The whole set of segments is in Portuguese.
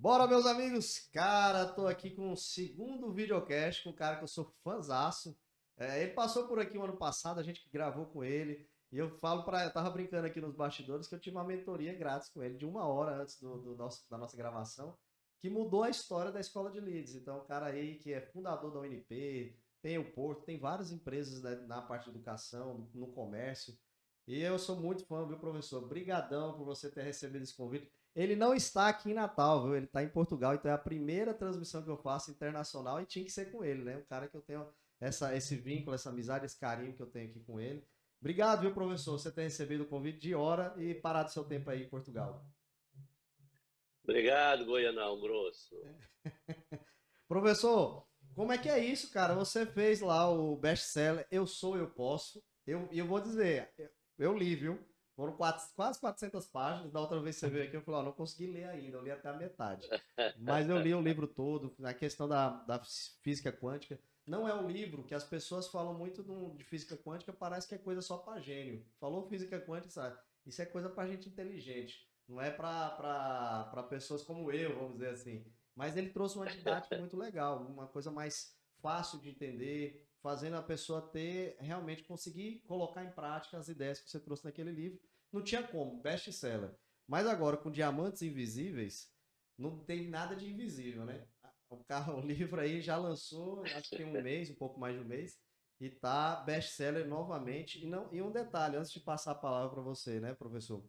Bora, meus amigos! Cara, tô aqui com o segundo videocast com um cara que eu sou fãzaço. É, ele passou por aqui o ano passado, a gente gravou com ele. E eu falo para, eu tava brincando aqui nos bastidores que eu tive uma mentoria grátis com ele de uma hora antes do, do nosso, da nossa gravação, que mudou a história da escola de leads. Então, o cara aí que é fundador da UNP, tem o Porto, tem várias empresas né, na parte de educação, no, no comércio. E eu sou muito fã, viu, professor? Obrigadão por você ter recebido esse convite. Ele não está aqui em Natal, viu? Ele está em Portugal, então é a primeira transmissão que eu faço internacional e tinha que ser com ele, né? Um cara que eu tenho essa, esse vínculo, essa amizade, esse carinho que eu tenho aqui com ele. Obrigado, viu, professor, você ter recebido o convite de hora e parado seu tempo aí em Portugal. Obrigado, Goianão Grosso. professor, como é que é isso, cara? Você fez lá o best-seller Eu Sou, Eu Posso. Eu, eu vou dizer, eu, eu li, viu? Foram quatro, quase 400 páginas. Da outra vez que você veio aqui, eu falei, ó, não consegui ler ainda, eu li até a metade. Mas eu li o livro todo, na questão da, da física quântica. Não é um livro que as pessoas falam muito de física quântica, parece que é coisa só para gênio. Falou física quântica, sabe? Isso é coisa para gente inteligente. Não é para pessoas como eu, vamos dizer assim. Mas ele trouxe uma didática muito legal, uma coisa mais fácil de entender, fazendo a pessoa ter realmente conseguir colocar em prática as ideias que você trouxe naquele livro. Não tinha como, best seller. Mas agora com Diamantes Invisíveis, não tem nada de invisível, né? O carro, o livro aí já lançou, acho que tem um mês, um pouco mais de um mês, e tá best seller novamente. E não, e um detalhe, antes de passar a palavra para você, né, professor?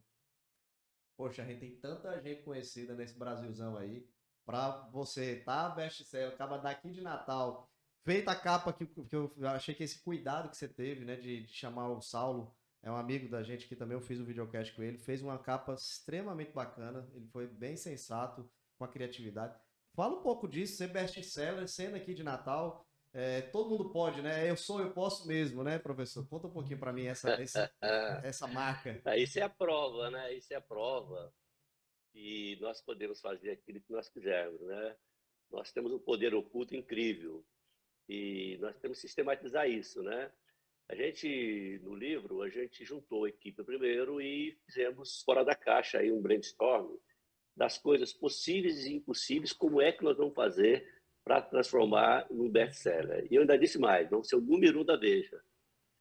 Poxa, a gente tem tanta gente conhecida nesse Brasilzão aí, para você tá best seller, acaba daqui de Natal Feita a capa que, que eu achei que esse cuidado que você teve, né, de, de, chamar o Saulo, é um amigo da gente que também eu fiz um videocast com ele, fez uma capa extremamente bacana, ele foi bem sensato com a criatividade. Fala um pouco disso, ser best-seller, sendo aqui de Natal, é, todo mundo pode, né? Eu sou, eu posso mesmo, né, professor? Conta um pouquinho para mim essa, essa, essa marca. Ah, isso é a prova, né? Isso é a prova. E nós podemos fazer aquilo que nós quisermos, né? Nós temos um poder oculto incrível. E nós temos que sistematizar isso, né? A gente, no livro, a gente juntou a equipe primeiro e fizemos fora da caixa aí um brainstorm das coisas possíveis e impossíveis, como é que nós vamos fazer para transformar num best-seller. E eu ainda disse mais, vamos ser o número um da Veja.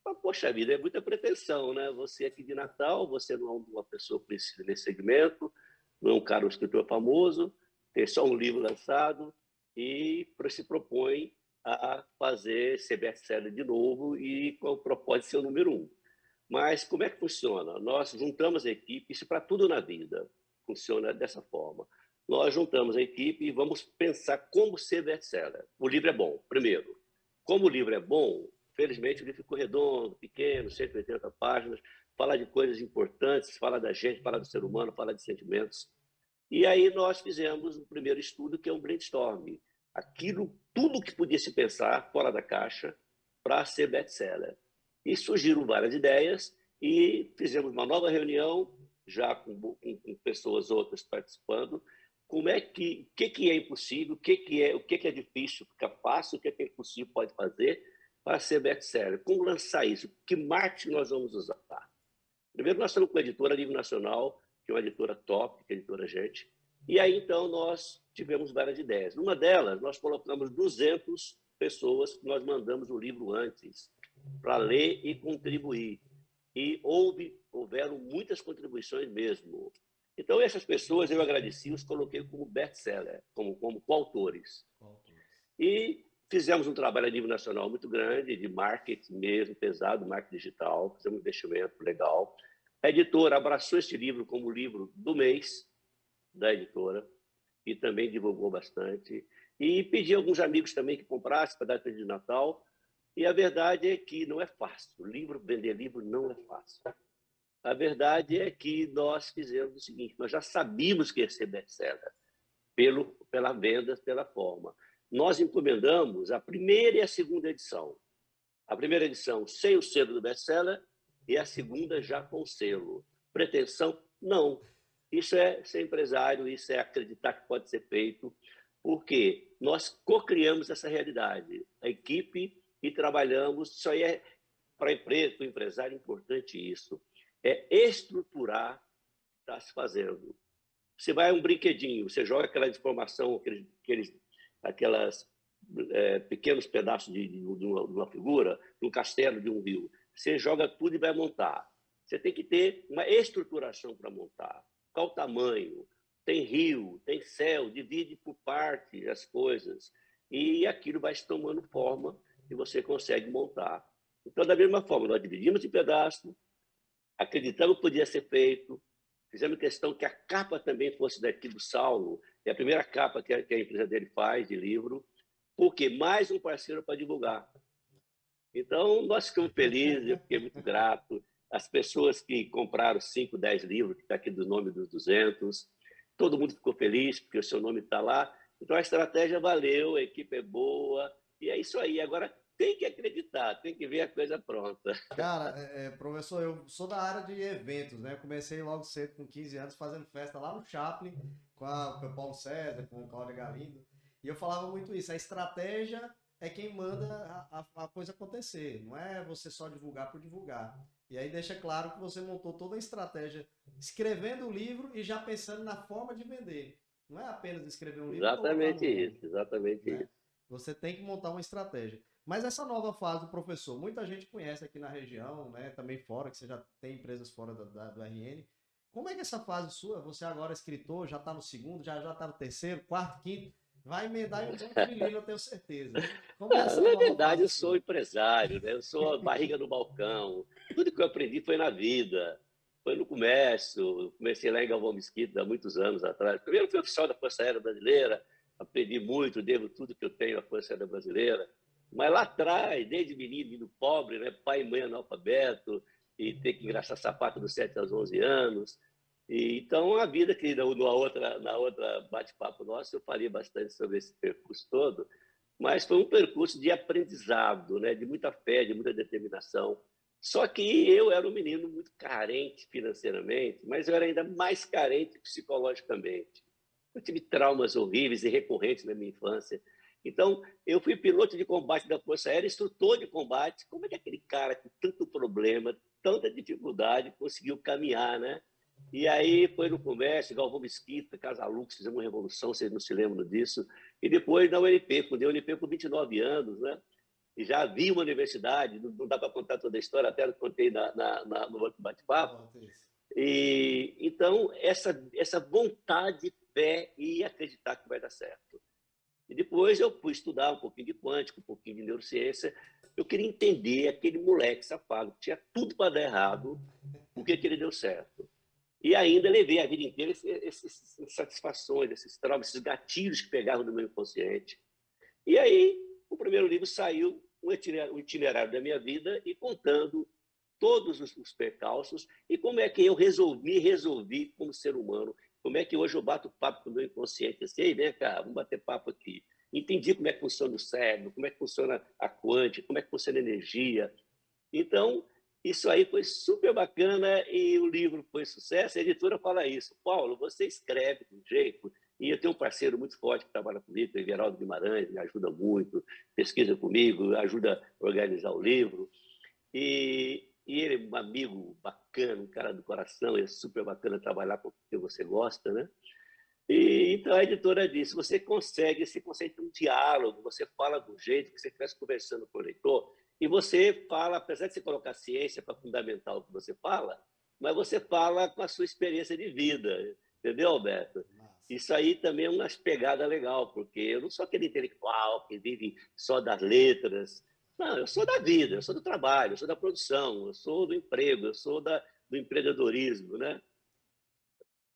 Mas, poxa vida, é muita pretensão, né? Você aqui de Natal, você não é uma pessoa conhecida nesse segmento, não é um cara, um escritor famoso, tem só um livro lançado e se propõe a fazer ser best-seller de novo e com o propósito de ser o número um. Mas como é que funciona? Nós juntamos a equipe, isso para tudo na vida funciona dessa forma. Nós juntamos a equipe e vamos pensar como ser best-seller. O livro é bom, primeiro. Como o livro é bom, felizmente o livro ficou redondo, pequeno, 180 páginas, fala de coisas importantes, fala da gente, fala do ser humano, fala de sentimentos. E aí nós fizemos o um primeiro estudo, que é um brainstorm aquilo, tudo que podia se pensar fora da caixa para ser best-seller. E surgiram várias ideias e fizemos uma nova reunião, já com, com, com pessoas outras participando, como é que, o que, que é impossível, o que, que é, o que, que é difícil, fica fácil, o que, que é impossível pode fazer para ser best-seller. Como lançar isso? Que marketing nós vamos usar? Primeiro, nós estamos com a editora Livro Nacional, que é uma editora top, que é a editora Gente, e aí, então, nós tivemos várias ideias. Numa delas, nós colocamos 200 pessoas que nós mandamos o livro antes para ler e contribuir. E houve, houveram muitas contribuições mesmo. Então, essas pessoas eu agradeci, os coloquei como best-seller, como, como coautores. E fizemos um trabalho a nível nacional muito grande, de marketing mesmo, pesado, marketing digital, fizemos um investimento legal. A editora abraçou este livro como livro do mês, da editora e também divulgou bastante. E pedi a alguns amigos também que comprassem para dar de Natal. E a verdade é que não é fácil. Livro, vender livro não é fácil. A verdade é que nós fizemos o seguinte: nós já sabíamos que ia ser best-seller pelo, pela venda, pela forma. Nós encomendamos a primeira e a segunda edição. A primeira edição sem o selo do best-seller e a segunda já com selo. Pretensão? Não. Isso é ser empresário, isso é acreditar que pode ser feito, porque nós co-criamos essa realidade, a equipe, e trabalhamos. Isso aí é, para a empresa, para o empresário, importante isso. É estruturar o que está se fazendo. Você vai a um brinquedinho, você joga aquela informação, aqueles, aqueles aquelas é, pequenos pedaços de, de, de, uma, de uma figura, de um castelo, de um rio. Você joga tudo e vai montar. Você tem que ter uma estruturação para montar. Qual o tamanho? Tem rio, tem céu, divide por partes as coisas. E aquilo vai se tomando forma e você consegue montar. Então, da mesma forma, nós dividimos em pedaços, acreditamos que podia ser feito, fizemos questão que a capa também fosse daqui do Saulo, é a primeira capa que a, que a empresa dele faz de livro, porque mais um parceiro para divulgar. Então, nós ficamos felizes, eu fiquei muito grato. As pessoas que compraram 5, 10 livros, que está aqui do nome dos 200, todo mundo ficou feliz, porque o seu nome está lá. Então, a estratégia valeu, a equipe é boa, e é isso aí. Agora, tem que acreditar, tem que ver a coisa pronta. Cara, é, é, professor, eu sou da área de eventos, né? Eu comecei logo cedo, com 15 anos, fazendo festa lá no Chaplin, com, a, com o Paulo César, com o Cláudio Galindo. E eu falava muito isso, a estratégia é quem manda a, a, a, coisa acontecer, não é você só divulgar por divulgar. E aí deixa claro que você montou toda a estratégia escrevendo o livro e já pensando na forma de vender. Não é apenas escrever um livro. Exatamente isso, exatamente né? isso. Você tem que montar uma estratégia. Mas essa nova fase do professor, muita gente conhece aqui na região, né? Também fora, que você já tem empresas fora do, da, do RN. Como é que essa fase sua, você agora é escritor, já está no segundo, já já está no terceiro, quarto, quinto, vai emendar em um livro, eu tenho certeza. Como essa na verdade, eu sou empresário, né? Eu sou a barriga no balcão. Tudo que eu aprendi foi na vida, foi no comércio. Comecei lá em Galvão Mesquita há muitos anos atrás. Primeiro fui oficial da Força Aérea Brasileira, aprendi muito, devo tudo que eu tenho à Força Aérea Brasileira. Mas lá atrás, desde menino, menino pobre, né? pai e mãe analfabeto, e ter que engraxar sapato dos 7 aos 11 anos. E, então, a vida que na outra, na outra bate-papo nosso, eu falei bastante sobre esse percurso todo, mas foi um percurso de aprendizado, né? de muita fé, de muita determinação. Só que eu era um menino muito carente financeiramente, mas eu era ainda mais carente psicologicamente. Eu tive traumas horríveis e recorrentes na minha infância. Então, eu fui piloto de combate da Força Aérea, instrutor de combate. Como é que aquele cara com tanto problema, tanta dificuldade, conseguiu caminhar, né? E aí foi no comércio, Galvão Mesquita, Casalux, fizemos uma revolução, vocês não se lembram disso. E depois na UNP, fundei a UNP com 29 anos, né? E já havia uma universidade, não, dá para contar toda a história, até contei na, na, na no bate-papo. E, então, essa, essa vontade, fé e acreditar que vai dar certo. E depois eu fui estudar um pouquinho de quântica, um pouquinho de neurociência. Eu queria entender aquele moleque safado, que tinha tudo para dar errado, por que ele deu certo. E ainda levei a vida inteira essas insatisfações, esses traumas, esses gatilhos que pegavam no meu inconsciente. E aí, o primeiro livro saiu, um itinerário da minha vida e contando todos os percalços e como é que eu resolvi, resolvi como ser humano como é que hoje eu bato papo com o meu inconsciente? Assim, Ei, vem cá, vamos bater papo aqui. Entendi como é que funciona o cérebro, como é que funciona a quântica, como é que funciona a energia. Então, isso aí foi super bacana e o livro foi sucesso. A editora fala isso. Paulo, você escreve de um jeito. E eu tenho um parceiro muito forte que trabalha comigo, o Everaldo Guimarães, me ajuda muito, pesquisa comigo, ajuda a organizar o livro. E, e ele é um amigo bacana, um cara do coração, é super bacana trabalhar com o que você gosta, né? E, então a editora disse: você consegue, você consegue ter um diálogo, você fala do jeito que você estivesse conversando com o leitor, e você fala, apesar de você colocar ciência para fundamentar o que você fala, mas você fala com a sua experiência de vida, entendeu, Alberto? Isso aí também é uma pegada legal, porque eu não sou aquele intelectual que vive só das letras, não, eu sou da vida, eu sou do trabalho, eu sou da produção, eu sou do emprego, eu sou da, do empreendedorismo, né?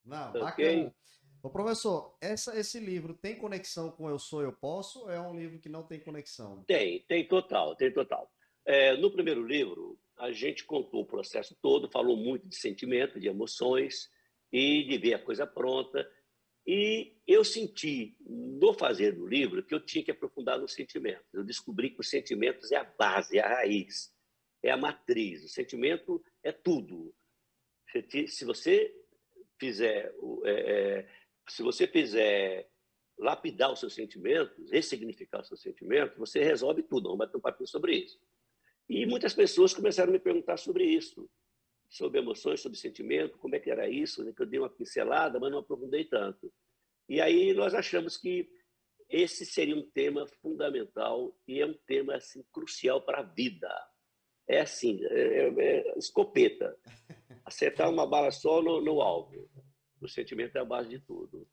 Não, okay? bacana. Ô, professor, essa, esse livro tem conexão com Eu Sou, Eu Posso ou é um livro que não tem conexão? Tem, tem total, tem total. É, no primeiro livro, a gente contou o processo todo, falou muito de sentimento, de emoções e de ver a coisa pronta. E eu senti, no fazer do livro, que eu tinha que aprofundar nos sentimentos. Eu descobri que os sentimentos é a base, é a raiz, é a matriz. O sentimento é tudo. Se você fizer, é, é, se você fizer lapidar os seus sentimentos, ressignificar os seus sentimentos, você resolve tudo. Vamos bater um papel sobre isso. E muitas pessoas começaram a me perguntar sobre isso. sobre emoções, sobre sentimento, como é que era isso, né? que eu dei uma pincelada, mas não aprofundei tanto. E aí nós achamos que esse seria um tema fundamental e é um tema assim crucial para a vida. É assim, é, é, é escopeta. Acertar uma bala só no, no alvo. O sentimento é a base de tudo.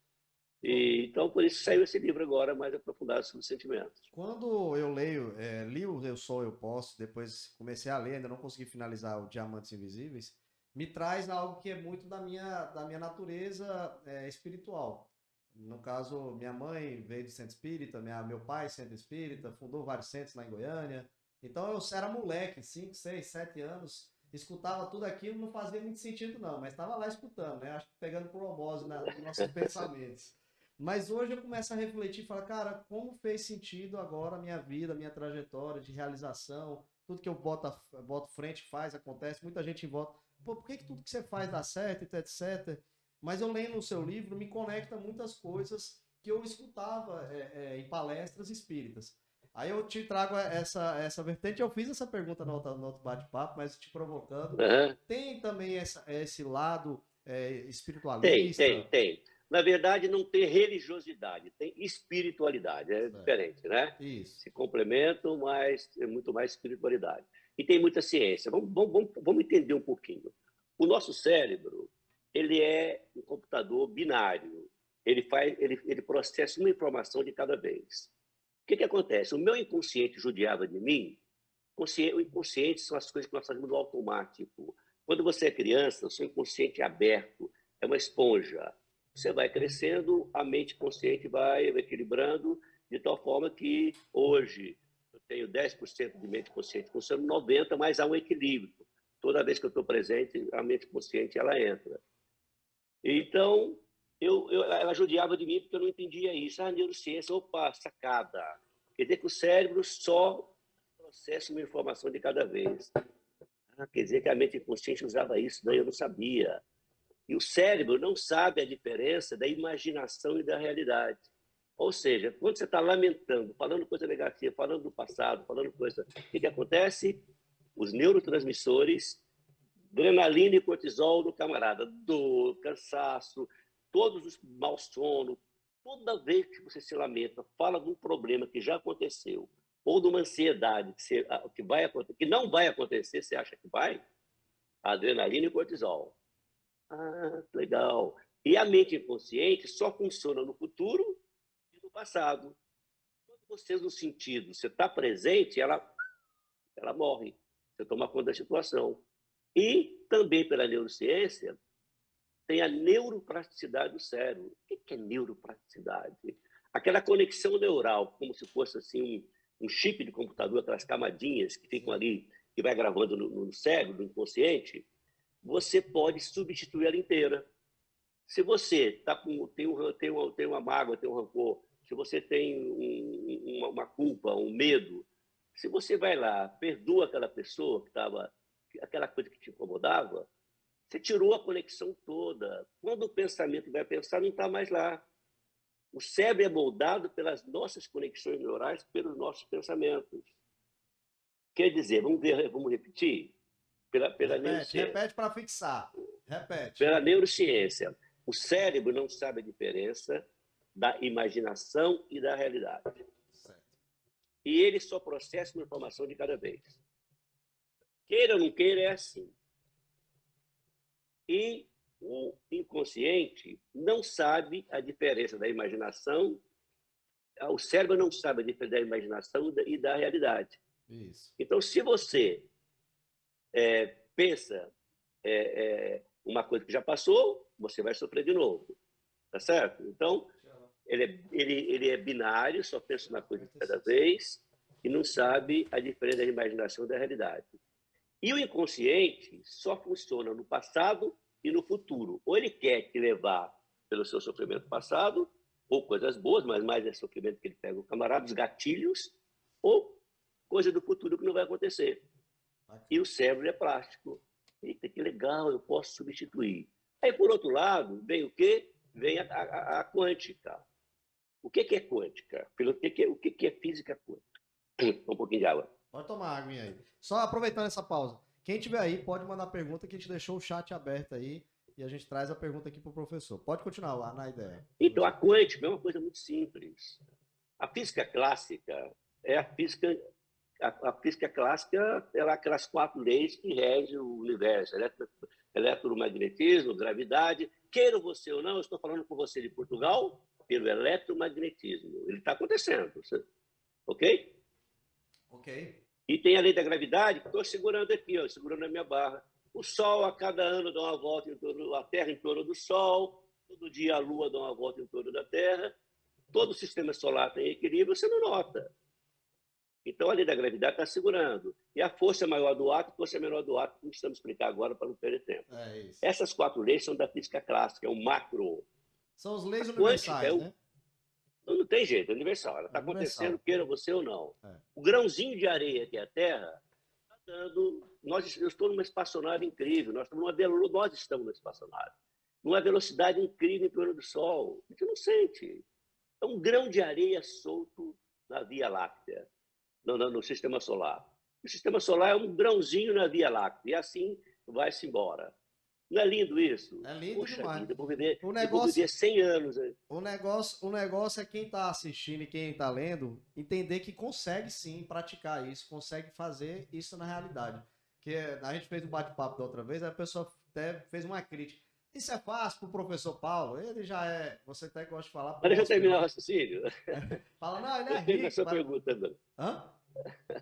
E, então, por isso saiu esse livro agora, mais aprofundado sobre sentimentos. Quando eu leio, é, li o Eu Sou, Eu Posso, depois comecei a ler, ainda não consegui finalizar o Diamantes Invisíveis, me traz algo que é muito da minha, da minha natureza é, espiritual. No caso, minha mãe veio de centro espírita, minha, meu pai centro espírita, fundou vários centros lá em Goiânia. Então eu era moleque, 5, 6, 7 anos, escutava tudo aquilo, não fazia muito sentido não, mas estava lá escutando, né? Acho que pegando por homose na, nos nossos pensamentos. Mas hoje eu começo a refletir e falar, cara, como fez sentido agora a minha vida, a minha trajetória de realização, tudo que eu boto, boto frente, faz, acontece, muita gente volta. Pô, por que, que tudo que você faz dá certo, etc. Mas eu lendo o seu livro, me conecta muitas coisas que eu escutava é, é, em palestras espíritas. Aí eu te trago essa, essa vertente. Eu fiz essa pergunta no outro, outro bate-papo, mas te provocando. Uhum. Tem também essa, esse lado é, espiritualista? Tem, tem, tem. Na verdade, não tem religiosidade, tem espiritualidade, é, diferente, né? Isso. Se complementam, mas é muito mais espiritualidade. E tem muita ciência. Vamos, vamos, vamos entender um pouquinho. O nosso cérebro, ele é um computador binário. Ele faz, ele, ele processa uma informação de cada vez. O que, que acontece? O meu inconsciente judiava de mim. O inconsciente são as coisas que nós fazemos no automático. Quando você é criança, o seu inconsciente é aberto, é uma esponja você vai crescendo, a mente consciente vai equilibrando, de tal forma que hoje eu tenho 10% de mente consciente funcionando, 90%, mas há um equilíbrio. Toda vez que eu estou presente, a mente consciente ela entra. Então, eu, eu, ela judiava de mim porque eu não entendia isso. Ah, neurociência, opa, sacada. Quer dizer que o cérebro só processa uma informação de cada vez. Ah, quer dizer que a mente consciente usava isso, daí eu não sabia. E o cérebro não sabe a diferença da imaginação e da realidade. Ou seja, quando você está lamentando, falando coisa negativa, falando do passado, falando coisa. O que, que acontece? Os neurotransmissores, adrenalina e cortisol do camarada, dor, cansaço, todos os mau sono, toda vez que você se lamenta, fala de um problema que já aconteceu, ou de uma ansiedade que, você, ah, que, vai, que não vai acontecer, você acha que vai, adrenalina e cortisol. Ah, legal. E a mente inconsciente só funciona no futuro e no passado. Quando você, no sentido, você está presente, ela, ela morre. Você toma conta da situação. E também pela neurociência, tem a neuroplasticidade do cérebro. O que é neuroplasticidade? Aquela conexão neural, como se fosse assim um, um chip de computador, aquelas camadinhas que ficam ali, que vai gravando no, no cérebro, no inconsciente você pode substituir ela inteira. Se você tá com, tem, um, tem, uma, tem uma mágoa, tem um rancor, se você tem um, uma, uma culpa, um medo, se você vai lá, perdoa aquela pessoa que estava, aquela coisa que te incomodava, você tirou a conexão toda. Quando o pensamento vai pensar, não está mais lá. O cérebro é moldado pelas nossas conexões neurais, pelos nossos pensamentos. Quer dizer, vamos ver, vamos repetir? Pela, pela repete, neurociência. Repete para fixar. Repete. Pela neurociência. O cérebro não sabe a diferença da imaginação e da realidade. Certo. E ele só processa uma informação de cada vez. Queira ou não queira, é assim. E o inconsciente não sabe a diferença da imaginação, o cérebro não sabe a diferença da imaginação e da realidade. Isso. Então, se você é, pensa é, é, uma coisa que já passou, você vai sofrer de novo. Tá certo? Então, ele é, ele, ele é binário, só pensa uma coisa de cada vez e não sabe a diferença da imaginação da realidade. E o inconsciente só funciona no passado e no futuro. Ou ele quer te levar pelo seu sofrimento passado, ou coisas boas, mas mais é sofrimento que ele pega o camarada, os gatilhos, ou coisa do futuro que não vai acontecer. E o cérebro é plástico. Eita, que legal, eu posso substituir. Aí, por outro lado, vem o quê? Vem a, a, a quântica. O que, é quântica? Pelo que, que, o que é física quântica? Um pouquinho de água. Pode tomar água aí. Só aproveitando essa pausa. Quem tiver aí, pode mandar pergunta que a gente deixou o chat aberto aí e a gente traz a pergunta aqui para o professor. Pode continuar lá na ideia. Então, a quântica é uma coisa muito simples. A física clássica é a física a, a, física clássica ela é aquelas quatro leis que regem o universo: eletro, eletromagnetismo, gravidade. Queira você ou não, eu estou falando com você de Portugal pelo eletromagnetismo. Ele está acontecendo. Ok? Ok. E tem a lei da gravidade, que estou segurando aqui, ó, segurando a minha barra. O Sol, a cada ano, dá uma volta em torno, a Terra em torno do Sol, todo dia a Lua dá uma volta em torno da Terra, todo o sistema solar tem equilíbrio, você não nota. Então, a lei da gravidade está segurando. E a força maior do átomo, a força menor do átomo, não precisamos explicar agora para não perder tempo. É Essas quatro leis são da física clássica, é o macro. São as leis universais, é o... Não, tem jeito, é universal. Ela está é acontecendo, queira você ou não. É. O grãozinho de areia que é a Terra está dando. Nós, eu estou numa espaçonave incrível, nós estamos numa, nós estamos numa espaçonave, numa velocidade incrível em torno do Sol. A gente não sente. É um grão de areia solto na Via Láctea no, no, no sistema solar. O sistema solar é um grãozinho na Via Láctea, e assim vai-se embora. Não é lindo isso? É lindo Puxa demais. Vida, vou viver, o negócio, vou viver 100 anos. O negócio, o negócio é quem está assistindo e quem está lendo entender que consegue sim praticar isso, consegue fazer isso na realidade. Que a gente fez um bate-papo da outra vez, a pessoa até fez uma crítica. Isso é fácil para o professor Paulo? Ele já é. Você até gosta de falar. Mas deixa eu terminar o raciocínio. Fala, não, ele é rico. sua para... pergunta, mano. Hã?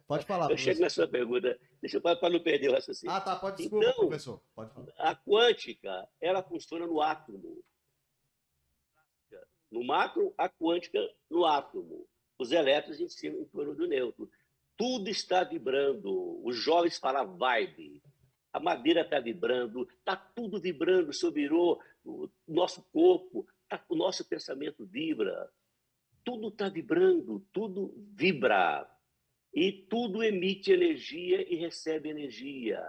Pode falar. Eu chego na sua pergunta. Deixa eu para não perder o raciocínio. Ah, tá. Pode desculpa, então, professor. Pode falar. A quântica, ela funciona no átomo. No macro, a quântica no átomo. Os elétrons em cima, em torno do neutro. Tudo está vibrando. Os jovens falam vibe a madeira está vibrando, está tudo vibrando, sobrou o nosso corpo, tá, o nosso pensamento vibra, tudo está vibrando, tudo vibra. E tudo emite energia e recebe energia.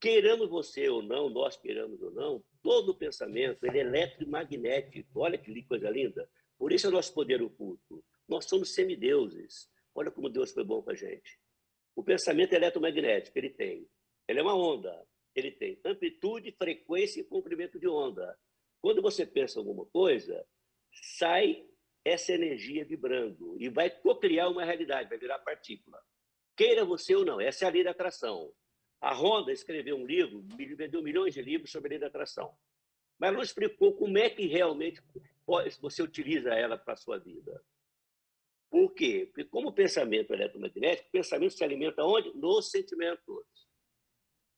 Queiramos você ou não, nós queiramos ou não, todo pensamento ele é eletromagnético. Olha que coisa linda. Por isso é o nosso poder oculto. Nós somos semideuses. Olha como Deus foi bom com a gente. O pensamento eletromagnético, ele tem ele é uma onda. Ele tem amplitude, frequência e comprimento de onda. Quando você pensa alguma coisa, sai essa energia vibrando e vai cocriar uma realidade, vai virar partícula. Queira você ou não, essa é a lei da atração. A Honda escreveu um livro, vendeu milhões de livros sobre a lei da atração. Mas não explicou como é que realmente você utiliza ela para a sua vida. Por quê? Porque como o pensamento eletromagnético, o pensamento se alimenta onde? Nos sentimentos.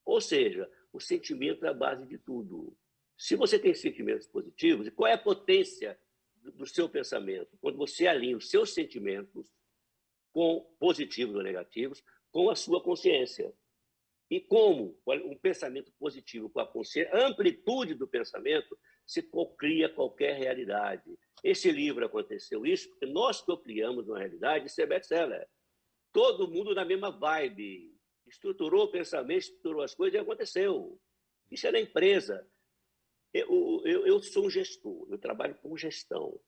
Ou seja, o sentimento é a base de tudo. Se você tem sentimentos positivos, qual é a potência do seu pensamento? Quando você alinha os seus sentimentos com positivos ou negativos com a sua consciência. E como um pensamento positivo com a consciência, a amplitude do pensamento se cocria qualquer realidade. Esse livro aconteceu isso porque nós cocriamos uma realidade, isso é best-seller. Todo mundo na mesma vibe estruturou o pensamento, estruturou as coisas e aconteceu. Isso é na empresa. Eu, eu, eu sou um gestor, eu trabalho com gestão.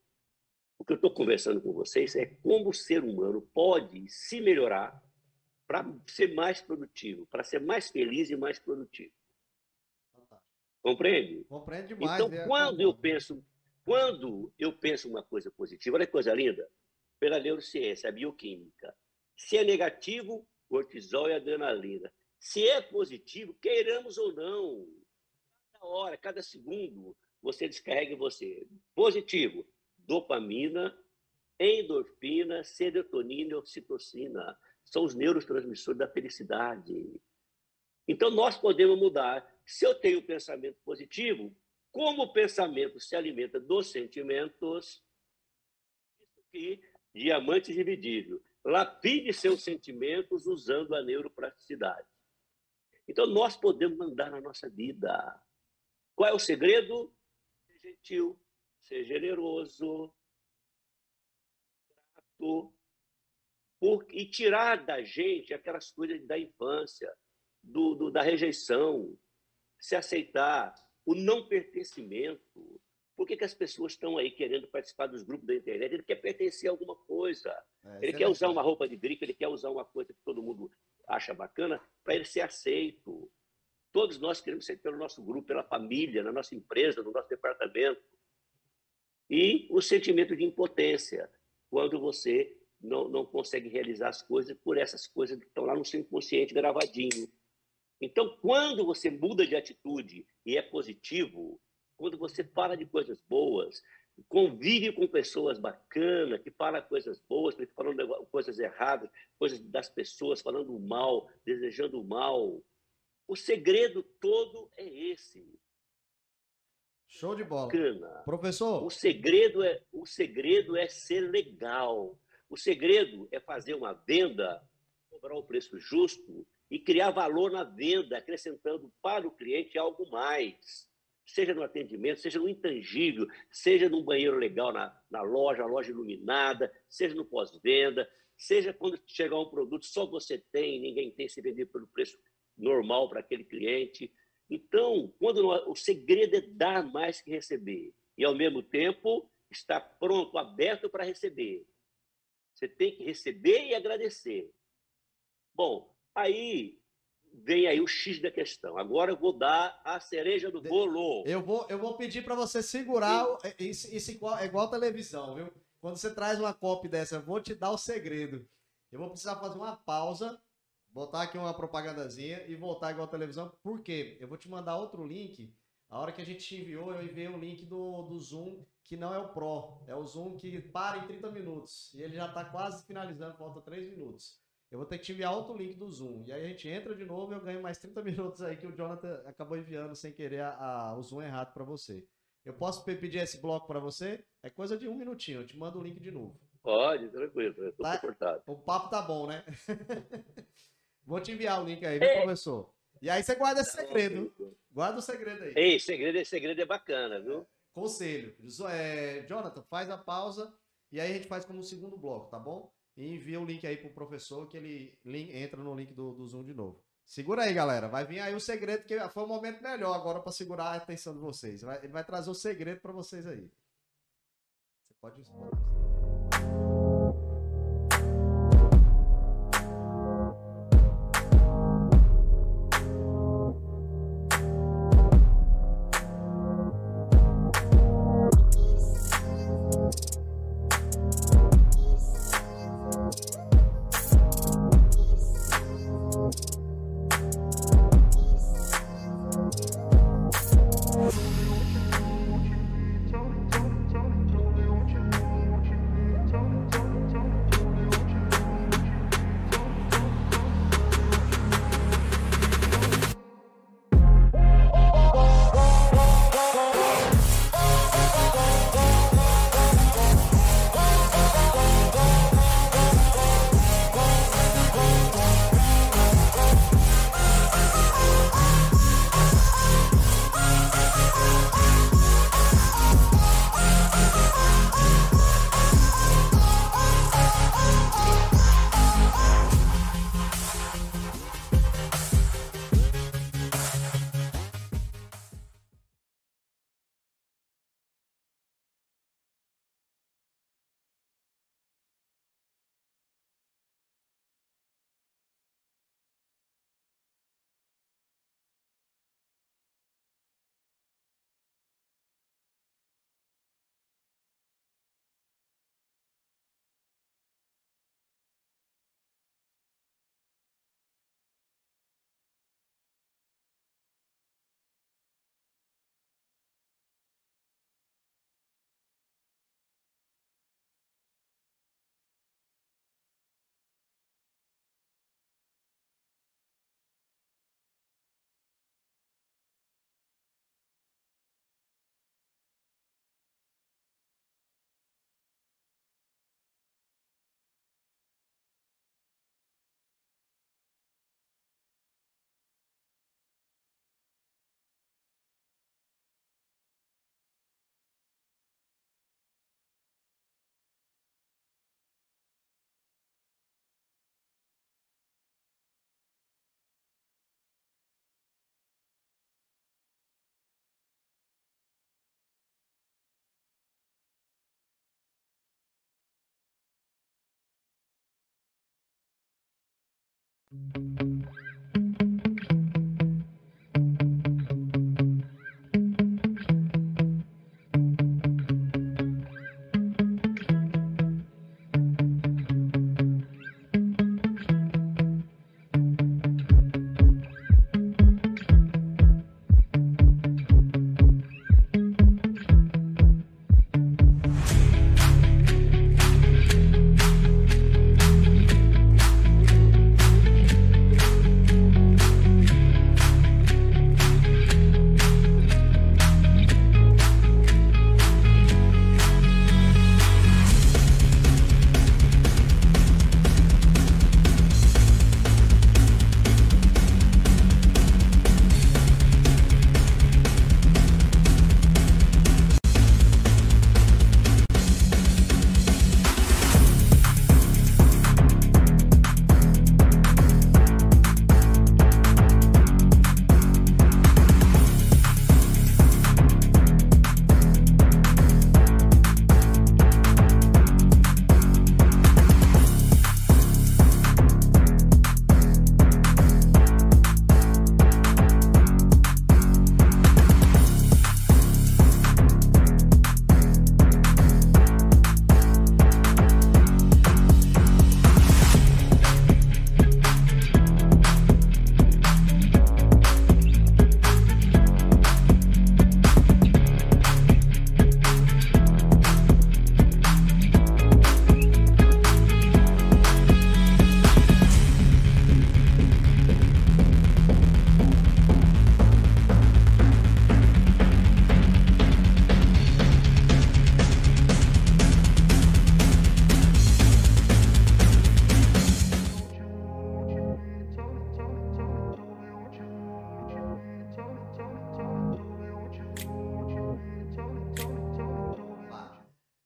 O que eu estou conversando com vocês é como o ser humano pode se melhorar para ser mais produtivo, para ser mais feliz e mais produtivo. Compreende? Compreende demais. Então, é, quando eu penso, quando eu penso uma coisa positiva, olha que coisa linda, pela neurociência, a bioquímica, se é negativo, cortisol e adrenalina. Se é positivo, queiramos ou não, hora, cada segundo, você descarrega em você. Positivo, dopamina, endorfina, serotonina e oxitocina. São os neurotransmissores da felicidade. Então, nós podemos mudar. Se eu tenho pensamento positivo, como o pensamento se alimenta dos sentimentos, isso aqui, diamante dividível. Lapide seus sentimentos usando a neuroplasticidade. Então, nós podemos mandar na nossa vida. Qual é o segredo? Ser gentil, ser generoso, grato, por, e tirar da gente aquelas coisas da infância, do, do, da rejeição, se aceitar, o não pertencimento. Por que, que as pessoas estão aí querendo participar dos grupos da internet? Ele quer pertencer a alguma coisa. É, ele quer usar uma roupa de grife, ele quer usar uma coisa que todo mundo acha bacana para ele ser aceito. Todos nós queremos ser pelo nosso grupo, pela família, na nossa empresa, no nosso departamento. E o sentimento de impotência, quando você não, não consegue realizar as coisas por essas coisas que estão lá no seu inconsciente gravadinho. Então, quando você muda de atitude e é positivo, quando você fala de coisas boas, convive com pessoas bacanas, que falam coisas boas, que coisas erradas, coisas das pessoas, falando mal, desejando mal. O segredo todo é esse. Show de bola. Bacana. Professor. O segredo é o segredo é ser legal. O segredo é fazer uma venda, cobrar o preço justo e criar valor na venda, acrescentando para o cliente algo mais seja no atendimento, seja no intangível, seja num banheiro legal na, na loja, loja iluminada, seja no pós-venda, seja quando chegar um produto só você tem, ninguém tem, se vender pelo preço normal para aquele cliente. Então, quando o segredo é dar mais que receber e ao mesmo tempo estar pronto, aberto para receber. Você tem que receber e agradecer. Bom, aí vem aí o X da questão. Agora eu vou dar a cereja do bolo. Eu vou, eu vou pedir para você segurar. Isso, isso igual, é igual televisão, viu? Quando você traz uma copy dessa, eu vou te dar o segredo. Eu vou precisar fazer uma pausa, botar aqui uma propagandazinha e voltar igual televisão. Por quê? Eu vou te mandar outro link. A hora que a gente te enviou, eu enviei o um link do, do Zoom, que não é o Pro. É o Zoom que para em 30 minutos. E ele já está quase finalizando, falta 3 minutos eu vou ter que te enviar outro link do Zoom. E aí a gente entra de novo e eu ganho mais 30 minutos aí que o Jonathan acabou enviando sem querer a, a, o Zoom errado para você. Eu posso pedir esse bloco para você? É coisa de um minutinho, eu te mando o link de novo. Pode, tranquilo, tô tá? O papo tá bom, né? Vou te enviar o link aí, viu, professor? E aí você guarda esse segredo. Guarda o segredo aí. Ei, segredo, segredo é bacana, viu? Conselho. É, Jonathan, faz a pausa e aí a gente faz como um segundo bloco, tá bom? e envia o link aí pro professor que ele entra no link do, do Zoom de novo. Segura aí, galera. Vai vir aí o segredo, que foi o momento melhor agora para segurar a atenção de vocês. Ele vai trazer o segredo para vocês aí. Você pode.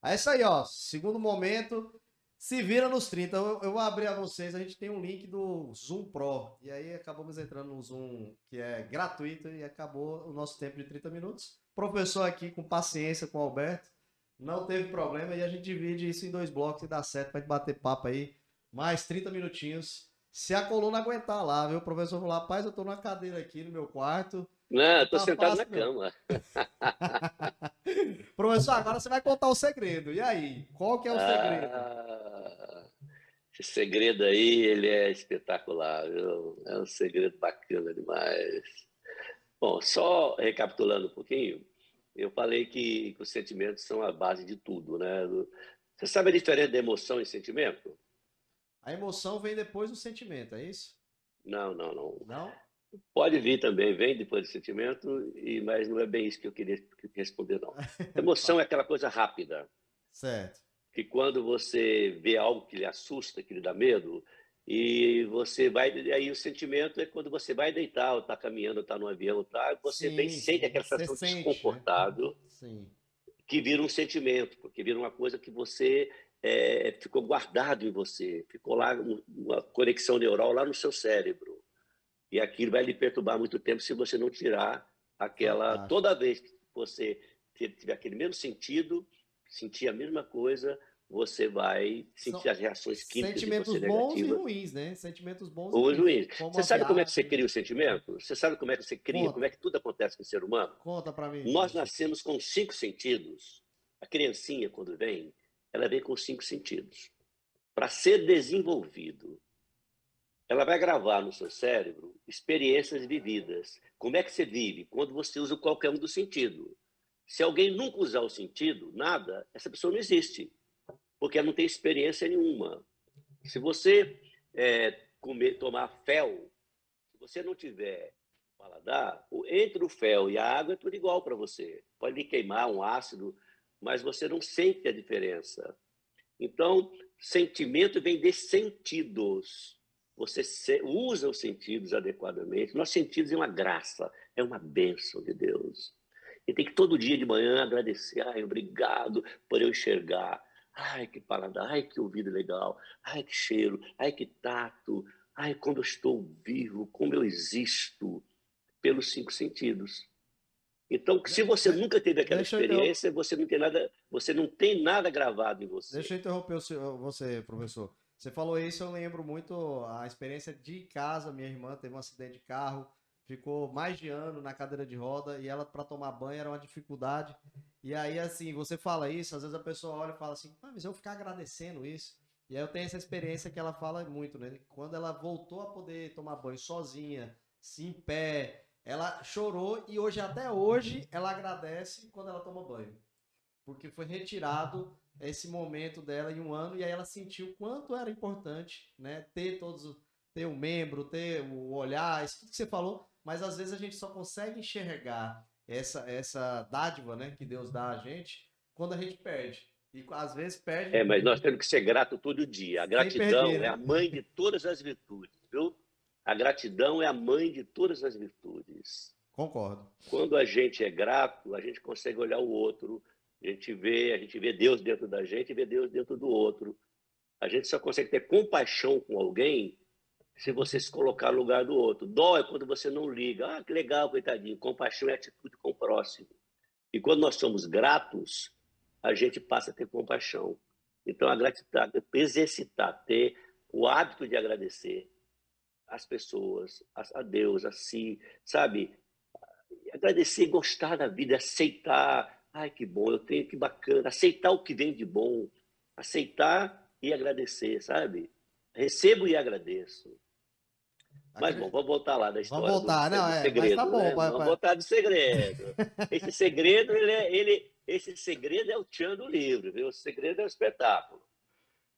É isso aí, ó. Segundo momento, se vira nos 30. Eu, eu, vou abrir a vocês. A gente tem um link do Zoom Pro. E aí acabamos entrando no Zoom, que é gratuito, e acabou o nosso tempo de 30 minutos. Professor aqui com paciência com o Alberto. Não teve problema. E a gente divide isso em dois blocos e dá certo pra gente bater papo aí. Mais 30 minutinhos. Se a coluna aguentar lá, viu? O professor falou: rapaz, eu tô numa cadeira aqui no meu quarto. Não, eu tô tá sentado fácil, na cama. Professor, agora você vai contar o segredo. E aí, qual que é o segredo? Ah, esse segredo aí, ele é espetacular, viu? É um segredo bacana demais. Bom, só recapitulando um pouquinho, eu falei que, que os sentimentos são a base de tudo, né? Você sabe a diferença de emoção e sentimento? A emoção vem depois do sentimento, é isso? Não, não, não. Não? Pode vir também, vem depois do sentimento, e, mas não é bem isso que eu queria responder, não. Emoção é aquela coisa rápida. Certo. Que quando você vê algo que lhe assusta, que lhe dá medo, e você vai. Aí o sentimento é quando você vai deitar, ou está caminhando, está no avião, tá, você sim, bem sente aquela sensação sente, né? desconfortável, né? que vira um sentimento, porque vira uma coisa que você é, ficou guardado em você, ficou lá uma conexão neural lá no seu cérebro. E aquilo vai lhe perturbar muito tempo se você não tirar aquela. Ah, toda vez que você tiver aquele mesmo sentido, sentir a mesma coisa, você vai sentir São as reações químicas Sentimentos de você bons negativas. e ruins, né? Sentimentos bons Ou e ruins. Você sabe como é que você cria o sentimento? Você sabe como é que você cria, Conta. como é que tudo acontece com o ser humano? Conta para mim. Nós nascemos com cinco sentidos. A criancinha, quando vem, ela vem com cinco sentidos. Para ser desenvolvido, ela vai gravar no seu cérebro experiências vividas. Como é que você vive? Quando você usa qualquer um dos sentidos. Se alguém nunca usar o sentido, nada, essa pessoa não existe, porque ela não tem experiência nenhuma. Se você é, comer, tomar fel, se você não tiver paladar, entre o fel e a água é tudo igual para você. Pode lhe queimar um ácido, mas você não sente a diferença. Então, sentimento vem de sentidos você usa os sentidos adequadamente. Nossos sentidos é uma graça, é uma bênção de Deus. E tem que todo dia de manhã agradecer. Ai, obrigado por eu enxergar. Ai, que paladar. Ai, que ouvido legal. Ai, que cheiro. Ai, que tato. Ai, como eu estou vivo, como eu existo pelos cinco sentidos. Então, se você nunca teve aquela Deixa experiência, você não tem nada, você não tem nada gravado em você. Deixa eu interromper você, professor. Você falou isso, eu lembro muito a experiência de casa. Minha irmã teve um acidente de carro, ficou mais de ano na cadeira de roda e ela para tomar banho era uma dificuldade. E aí, assim, você fala isso, às vezes a pessoa olha e fala assim, ah, mas eu ficar agradecendo isso. E aí eu tenho essa experiência que ela fala muito, né? Quando ela voltou a poder tomar banho sozinha, em pé, ela chorou e hoje, até hoje, ela agradece quando ela toma banho. Porque foi retirado esse momento dela em um ano e aí ela sentiu quanto era importante, né, ter todos ter o um membro, ter o olhar, isso tudo que você falou, mas às vezes a gente só consegue enxergar essa essa dádiva, né, que Deus dá a gente quando a gente perde. E às vezes perde. É, mas nós temos que ser grato todo dia. A gratidão perder, né? é a mãe de todas as virtudes, viu? A gratidão é a mãe de todas as virtudes. Concordo. Quando a gente é grato, a gente consegue olhar o outro a gente vê, a gente vê Deus dentro da gente e vê Deus dentro do outro. A gente só consegue ter compaixão com alguém se você se colocar no lugar do outro. Dó é quando você não liga. Ah, que legal, coitadinho. Compaixão é atitude com o próximo. E quando nós somos gratos, a gente passa a ter compaixão. Então, a gratidão, exercitar, ter o hábito de agradecer as pessoas, a Deus, a si, sabe? Agradecer, gostar da vida, aceitar, Ai, que bom, eu tenho que bacana. Aceitar o que vem de bom. Aceitar e agradecer, sabe? Recebo e agradeço. Mas bom, vamos voltar lá da história. Vamos voltar, do, não, do é, segredo, tá bom, né? pai, Vamos voltar do segredo. esse segredo, ele, é, ele, esse segredo é o tchan do livro, viu? O segredo é o espetáculo.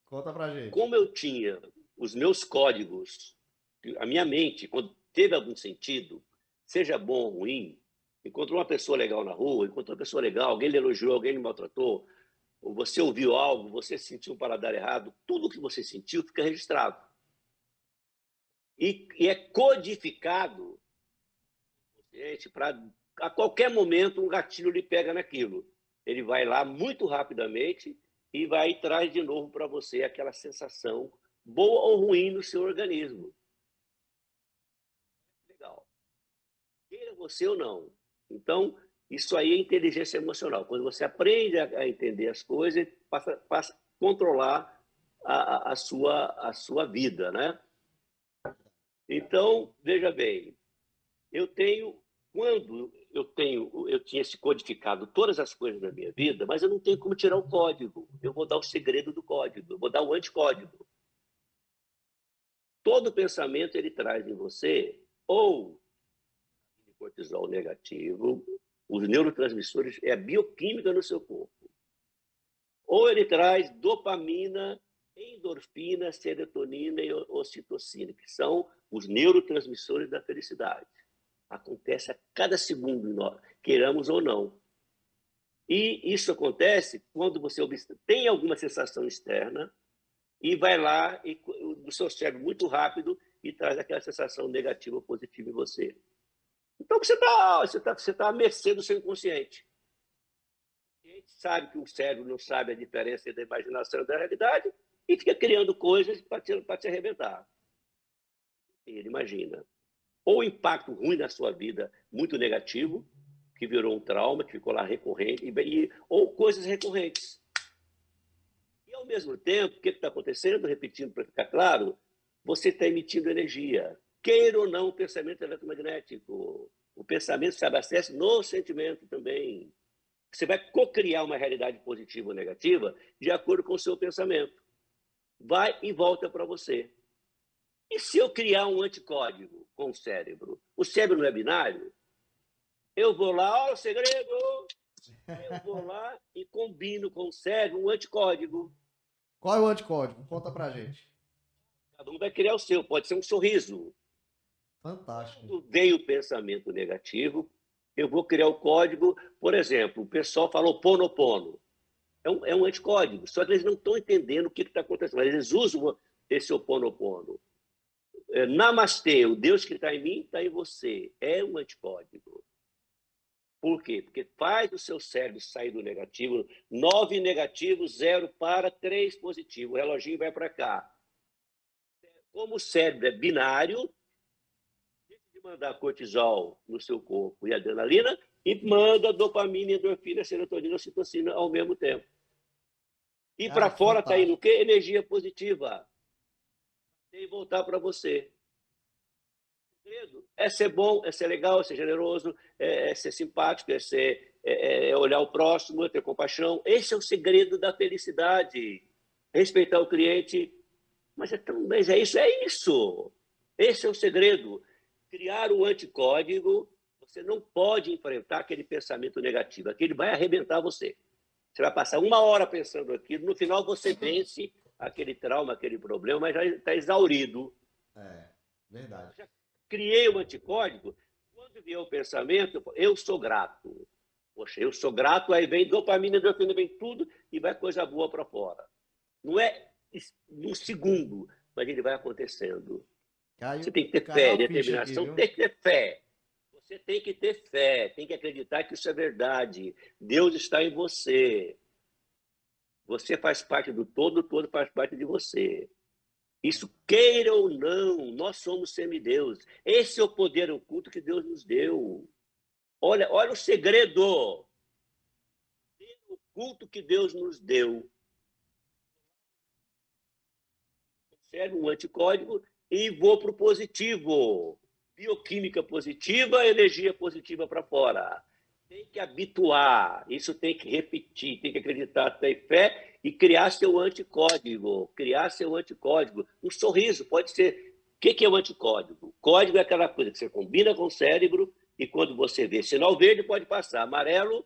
Conta pra gente. Como eu tinha os meus códigos, a minha mente, quando teve algum sentido, seja bom ou ruim, encontrou uma pessoa legal na rua, encontrou uma pessoa legal, alguém lhe elogiou, alguém lhe maltratou, ou você ouviu algo, você sentiu um paladar errado, tudo que você sentiu fica registrado. E, e é codificado para a qualquer momento um gatilho lhe pega naquilo. ele vai lá muito rapidamente e vai traz de novo para você aquela sensação boa ou ruim no seu organismo. Legal. Queira você ou não. Então, isso aí é inteligência emocional. Quando você aprende a, entender as coisas, passa, passa a controlar a, a, sua, a sua vida, né? Então, veja bem, eu tenho, quando eu tenho, eu tinha se codificado todas as coisas da minha vida, mas eu não tenho como tirar o código. Eu vou dar o segredo do código, eu vou dar o anticódigo. Todo pensamento ele traz em você ou cortisol negativo, os neurotransmissores, é a bioquímica no seu corpo. Ou ele traz dopamina, endorfina, serotonina e ocitocina, que são os neurotransmissores da felicidade. Acontece a cada segundo, nós, queiramos ou não. E isso acontece quando você tem alguma sensação externa e vai lá e, do seu cérebro muito rápido e traz aquela sensação negativa ou positiva em você. Então você está você tá, você tá à mercê do seu inconsciente. A gente sabe que o cérebro não sabe a diferença da imaginação e da realidade e fica criando coisas para te, te arrebentar. Ele imagina. Ou impacto ruim na sua vida, muito negativo, que virou um trauma, que ficou lá recorrente, e, ou coisas recorrentes. E, ao mesmo tempo, o que está acontecendo? Repetindo para ficar claro, você está emitindo energia. Queira ou não o pensamento eletromagnético. O pensamento se abastece no sentimento também. Você vai co-criar uma realidade positiva ou negativa de acordo com o seu pensamento. Vai e volta para você. E se eu criar um anticódigo com o cérebro? O cérebro não é binário? Eu vou lá, ó, o segredo! Eu vou lá e combino com o cérebro um anticódigo. Qual é o anticódigo? Conta pra gente. Cada um vai criar o seu. Pode ser um sorriso, Fantástico. Quando o pensamento negativo, eu vou criar o código. Por exemplo, o pessoal falou ponopono. É um, é um anticódigo, só que eles não estão entendendo o que está acontecendo. Eles usam esse oponopono. É, namastê, o Deus que está em mim está em você. É um anticódigo. Por quê? Porque faz o seu cérebro sair do negativo. Nove negativo, zero para, três positivo. O reloginho vai para cá. Como o cérebro é binário, mandar cortisol no seu corpo e adrenalina e manda dopamina, endorfina, serotonina, citocina ao mesmo tempo. E ah, para fora está indo o quê? Energia positiva. E voltar para você. É ser bom, é ser legal, é ser generoso, é, é ser simpático, é, ser, é, é olhar o próximo, é ter compaixão. Esse é o segredo da felicidade. Respeitar o cliente. Mas é, tão, mas é isso, é isso. Esse é o segredo criar o anticódigo, você não pode enfrentar aquele pensamento negativo. Aquele vai arrebentar você. Você vai passar uma hora pensando aquilo, no final você vence aquele trauma, aquele problema, mas já está exaurido. É, verdade. Já criei o um anticódigo, quando vier o pensamento, eu sou grato. Poxa, eu sou grato, aí vem dopamina, endorfina, vem tudo e vai coisa boa para fora. Não é num segundo, mas ele vai acontecendo. Caio, você tem que ter fé, determinação, aqui, tem que ter fé. Você tem que ter fé, tem que acreditar que isso é verdade. Deus está em você. Você faz parte do todo, o todo faz parte de você. Isso queira ou não, nós somos semideus. Esse é o poder oculto que Deus nos deu. Olha, olha o segredo. O culto que Deus nos deu. Serve um anticódigo e vou para o positivo. Bioquímica positiva, energia positiva para fora. Tem que habituar, isso tem que repetir, tem que acreditar, ter fé e criar seu anticódigo. Criar seu anticódigo. Um sorriso pode ser. O que é o anticódigo? Código é aquela coisa que você combina com o cérebro e quando você vê sinal verde, pode passar. Amarelo,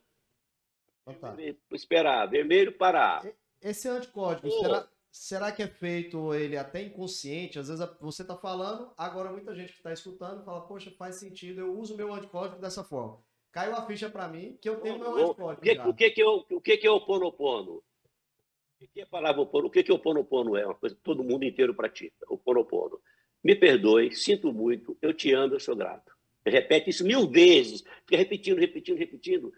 esperar. Vermelho, parar. Esse anticódigo, será, será que é feito ele até inconsciente? Às vezes você está falando, agora muita gente que está escutando fala, poxa, faz sentido, eu uso meu anticódigo dessa forma. Caiu a ficha para mim que eu tenho meu anticódigo. O que, o que, que, é, o que, que é o ponopono? O que é a palavra opono? O que, que é o ponopono? É uma coisa que todo mundo inteiro pratica, o ponopono. Me perdoe, sinto muito, eu te amo, eu sou grato. Repete isso mil vezes, fica repetindo, repetindo, repetindo,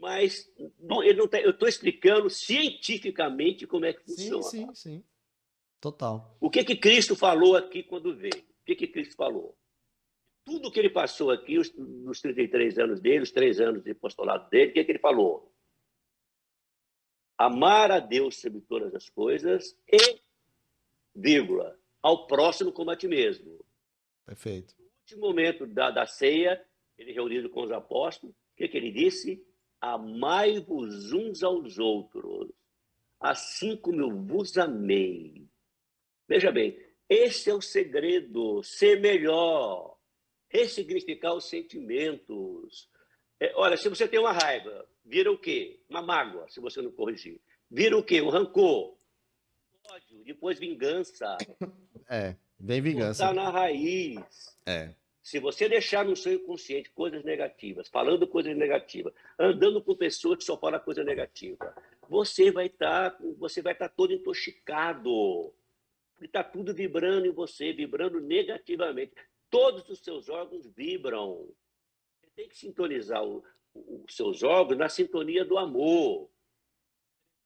mas Não, ele não tá, eu estou explicando cientificamente como é que funciona. Sim, sim, sim. Total. O que que Cristo falou aqui quando veio? O que que Cristo falou? Tudo que ele passou aqui, os, nos 33 anos dele, os três anos de apostolado dele, o que que ele falou? Amar a Deus sobre todas as coisas e, vírgula, ao próximo como a ti mesmo. Perfeito. No último momento da, da ceia, ele reunido com os apóstolos, o que, que ele disse? Amai-vos uns aos outros, assim como eu vos amei. Veja bem, esse é o segredo, ser melhor, ressignificar os sentimentos. É, olha, se você tem uma raiva, vira o quê? Uma mágoa, se você não corrigir. Vira o quê? Um rancor. Ódio, depois vingança. É, vem vingança. Está na raiz. É. Se você deixar no seu inconsciente coisas negativas, falando coisas negativas, andando com pessoas que só falam coisa negativa, você vai estar, você vai estar todo intoxicado. Está tudo vibrando em você, vibrando negativamente. Todos os seus órgãos vibram. Você tem que sintonizar os seus órgãos na sintonia do amor.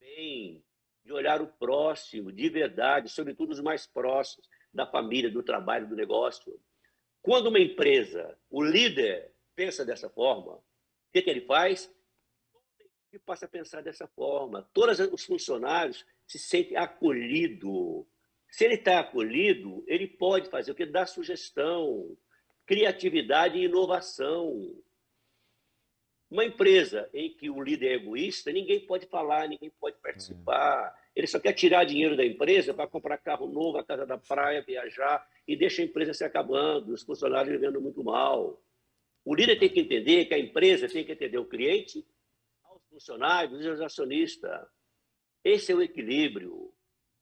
Bem, de olhar o próximo, de verdade, sobretudo os mais próximos da família, do trabalho, do negócio. Quando uma empresa, o líder, pensa dessa forma, o que, que ele faz? Ele passa a pensar dessa forma. Todos os funcionários se sentem acolhidos. Se ele está acolhido, ele pode fazer o que? Dar sugestão, criatividade e inovação. Uma empresa em que o líder é egoísta, ninguém pode falar, ninguém pode participar. Ele só quer tirar dinheiro da empresa para comprar carro novo, a casa da praia, viajar e deixa a empresa se acabando, os funcionários vivendo muito mal. O líder tem que entender que a empresa tem que entender o cliente, os funcionários, os acionistas. Esse é o equilíbrio.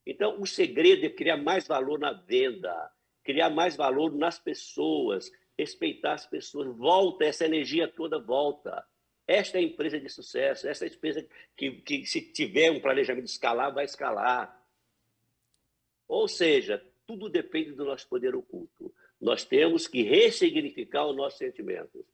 Então, o segredo é criar mais valor na venda, criar mais valor nas pessoas, respeitar as pessoas. Volta, essa energia toda volta. Esta é a empresa de sucesso, essa é a empresa que, que, se tiver um planejamento de escalar, vai escalar. Ou seja, tudo depende do nosso poder oculto. Nós temos que ressignificar os nossos sentimentos.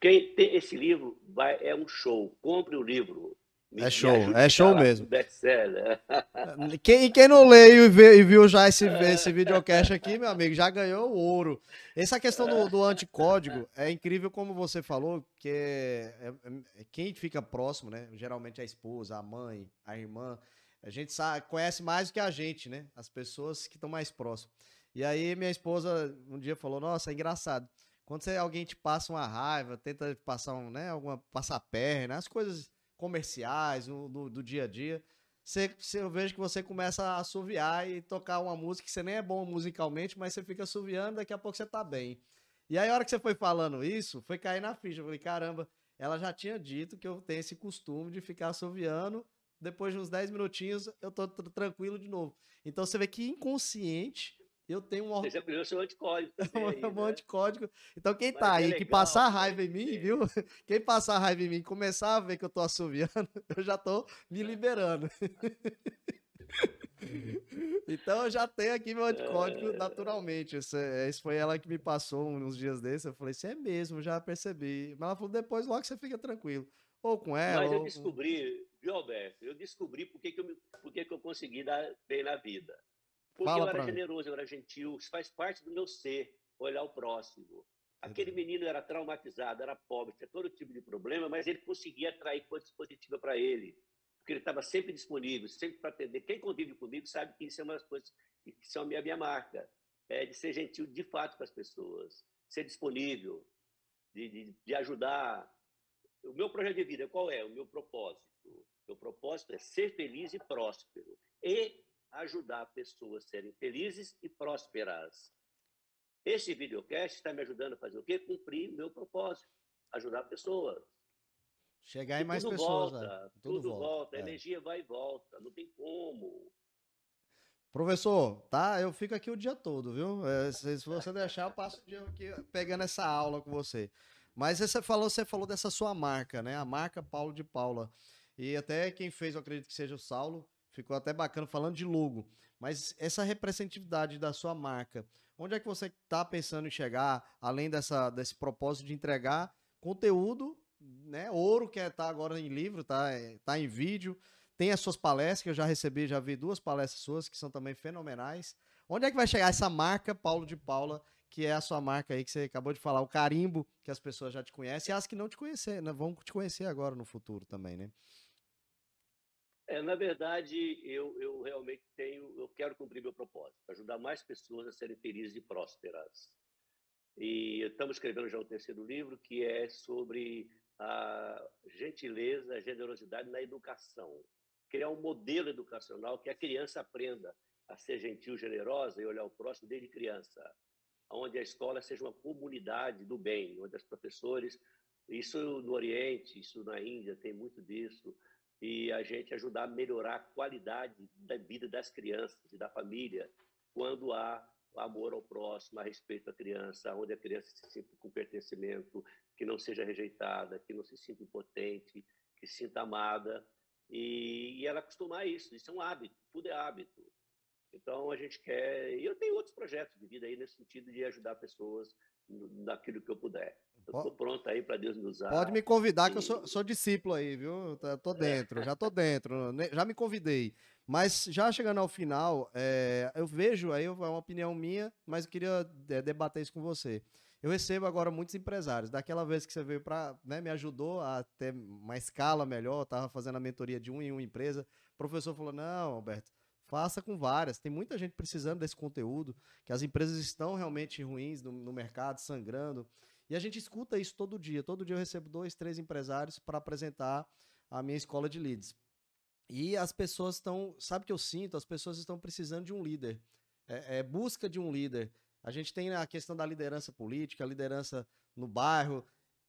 Quem tem esse livro vai, é um show. Compre o livro. É show, é show mesmo. Quem, quem não leu e viu, e viu já esse, esse videocast aqui, meu amigo, já ganhou o ouro. Essa questão do, do anticódigo é incrível, como você falou, que é, é, é, quem fica próximo, né? Geralmente a esposa, a mãe, a irmã, a gente sabe, conhece mais do que a gente, né? As pessoas que estão mais próximas. E aí minha esposa um dia falou: Nossa, é engraçado. Quando você, alguém te passa uma raiva, tenta passar um, né, alguma passar perna, as coisas comerciais, do, do, do dia a dia, você, eu vejo que você começa a assoviar e tocar uma música que você nem é bom musicalmente, mas você fica assoviando, daqui a pouco você tá bem. E aí, a hora que você foi falando isso, foi cair na ficha. Eu falei, caramba, ela já tinha dito que eu tenho esse costume de ficar assoviando. Depois de uns 10 minutinhos, eu tô tranquilo de novo. Então você vê que inconsciente eu tenho um. Você aprendeu seu anticódigo. Aí, um né? anticódigo. Então, quem Mas tá é aí, legal, que passar raiva em mim, viu? Quem passar raiva em mim começar a ver que eu tô assoviando, eu já tô me liberando. então, eu já tenho aqui meu anticódigo é... naturalmente. Esse, esse, foi ela que me passou uns dias desses. Eu falei, isso é mesmo, já percebi. Mas ela falou, depois logo você fica tranquilo. Ou com ela. Mas eu ou... descobri, viu, Alberto? Eu descobri por que, eu, por que, que eu consegui dar bem na vida. Porque Fala eu era generoso, eu era gentil, isso faz parte do meu ser, olhar o próximo. Aquele menino era traumatizado, era pobre, tinha todo tipo de problema, mas ele conseguia atrair coisas positivas para ele, porque ele estava sempre disponível, sempre para atender. Quem convive comigo sabe que isso é uma das coisas que são a minha, minha marca, é de ser gentil de fato com as pessoas, ser disponível, de, de, de ajudar. O meu projeto de vida qual é? O meu propósito. Meu propósito é ser feliz e próspero. E ajudar pessoas a serem felizes e prósperas. Esse videocast está me ajudando a fazer o quê? Cumprir meu propósito, ajudar pessoas. Chegar em mais tudo pessoas. Volta, é. tudo, tudo, volta, volta. a é. energia vai e volta, não tem como. Professor, tá? Eu fico aqui o dia todo, viu? É, se, se, você deixar, eu passo o dia aqui pegando essa aula com você. Mas você falou, você falou dessa sua marca, né? A marca Paulo de Paula. E até quem fez, eu acredito que seja o Saulo, Ficou até bacana falando de logo. Mas essa representatividade da sua marca, onde é que você está pensando em chegar, além dessa, desse propósito de entregar conteúdo né, ouro, que é, tá agora em livro, tá, é, tá em vídeo. Tem as suas palestras, que eu já recebi, já vi duas palestras suas, que são também fenomenais. Onde é que vai chegar essa marca, Paulo de Paula, que é a sua marca aí que você acabou de falar, o carimbo, que as pessoas já te conhecem, e as que não te conhecem, né, vão te conhecer agora no futuro também, né? É, na verdade, eu, eu realmente tenho, eu quero cumprir meu propósito, ajudar mais pessoas a serem felizes e prósperas. E estamos escrevendo já o terceiro livro, que é sobre a gentileza, a generosidade na educação. Criar um modelo educacional que a criança aprenda a ser gentil, generosa e olhar o próximo desde criança. Onde a escola seja uma comunidade do bem, onde os professores, isso no Oriente, isso na Índia, tem muito disso, e a gente ajudar a melhorar a qualidade da vida das crianças e da família quando há amor ao próximo, a respeito à criança, onde a criança se sinta com pertencimento, que não seja rejeitada, que não se sinta impotente, que se sinta amada e, e ela acostumar isso. Isso é um hábito, tudo é hábito. Então a gente quer. E eu tenho outros projetos de vida aí nesse sentido de ajudar pessoas naquilo que eu puder. Eu estou pronto aí para Deus me usar. Pode me convidar, e... que eu sou, sou, discípulo aí, viu? Tô dentro, já tô dentro, já me convidei. Mas já chegando ao final, é, eu vejo aí, é uma opinião minha, mas eu queria é, debater isso com você. Eu recebo agora muitos empresários. Daquela vez que você veio para, né, me ajudou a ter uma escala melhor, estava fazendo a mentoria de um em uma empresa. O professor falou: "Não, Alberto, faça com várias. Tem muita gente precisando desse conteúdo, que as empresas estão realmente ruins no, no mercado, sangrando. E a gente escuta isso todo dia. Todo dia eu recebo dois, três empresários para apresentar a minha escola de leads. E as pessoas estão, sabe o que eu sinto? As pessoas estão precisando de um líder. É, é, busca de um líder. A gente tem a questão da liderança política, a liderança no bairro.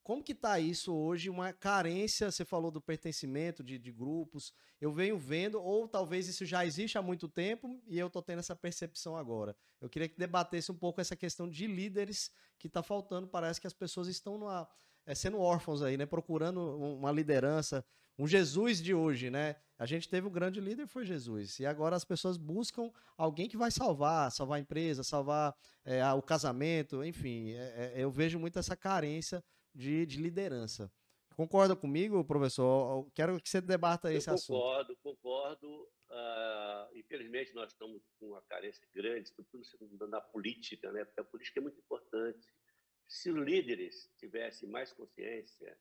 Como que está isso hoje? Uma carência, você falou do pertencimento de, de, grupos. Eu venho vendo, ou talvez isso já existe há muito tempo e eu estou tendo essa percepção agora. Eu queria que debatesse um pouco essa questão de líderes que está faltando. Parece que as pessoas estão numa, é, sendo órfãos aí, né? Procurando uma liderança, um Jesus de hoje, né? A gente teve um grande líder, foi Jesus. E agora as pessoas buscam alguém que vai salvar, salvar a empresa, salvar é, o casamento, enfim. É, é, eu vejo muito essa carência de, de, liderança. Concorda comigo, professor? Quero que você debata esse eu assunto. Concordo, concordo. Uh, infelizmente, nós estamos com uma carência grande, tudo na política, né? Porque a política é muito importante. Se os líderes tivessem mais consciência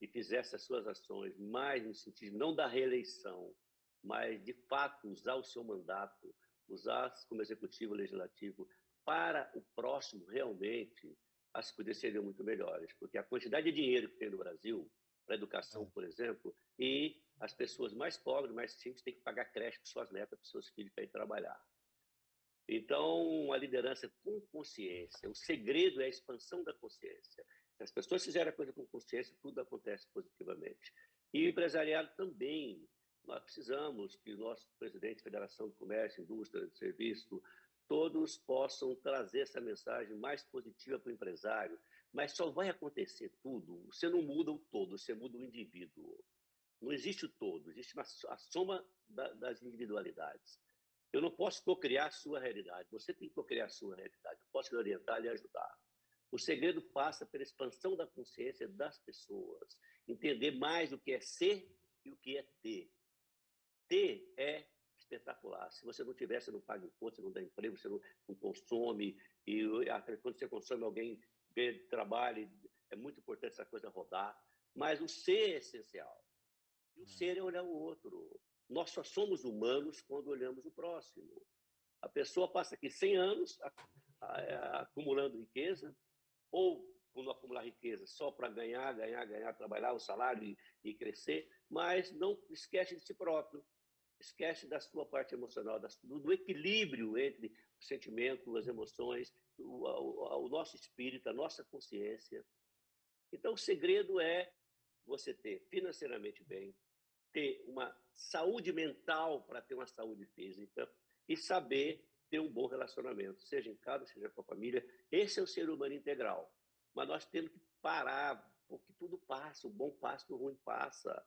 e fizesse as suas ações mais no sentido não da reeleição, mas de fato usar o seu mandato, usar como executivo legislativo para o próximo realmente, as coisas seriam muito melhores, porque a quantidade de dinheiro que tem no Brasil para educação, é. por exemplo, e as pessoas mais pobres, mais simples, têm que pagar creche para suas netas, para seus filhos para ir trabalhar. Então, a liderança com consciência, o segredo é a expansão da consciência. Se as pessoas fizerem a coisa com consciência, tudo acontece positivamente. E o empresariado também. Nós precisamos que o nosso presidente da Federação de Comércio, Indústria, Serviço, todos possam trazer essa mensagem mais positiva para o empresário. Mas só vai acontecer tudo, você não muda o todo, você muda o indivíduo. Não existe o todo, existe a soma da, das individualidades. Eu não posso cocriar a sua realidade, você tem que cocriar a sua realidade. Eu posso lhe orientar e lhe ajudar. O segredo passa pela expansão da consciência das pessoas, entender mais o que é ser e o que é ter. Ter é espetacular. Se você não tiver, você não paga imposto, você não dá emprego, você não, não consome, e quando você consome, alguém vê trabalho, é muito importante essa coisa rodar. Mas o ser é essencial. E o ser é olhar o outro. Nós só somos humanos quando olhamos o próximo. A pessoa passa aqui 100 anos acumulando riqueza, ou quando acumular riqueza só para ganhar, ganhar, ganhar, trabalhar o salário e, e, crescer, mas não esquece de si próprio, esquece da sua parte emocional, do, equilíbrio entre o sentimento, as emoções, o, o, o nosso espírito, a nossa consciência. Então, o segredo é você ter financeiramente bem, ter uma saúde mental para ter uma saúde física e saber ter um bom relacionamento, seja em casa, seja com a família. Esse é o ser humano integral. Mas nós temos que parar, porque tudo passa, o bom passa, o ruim passa.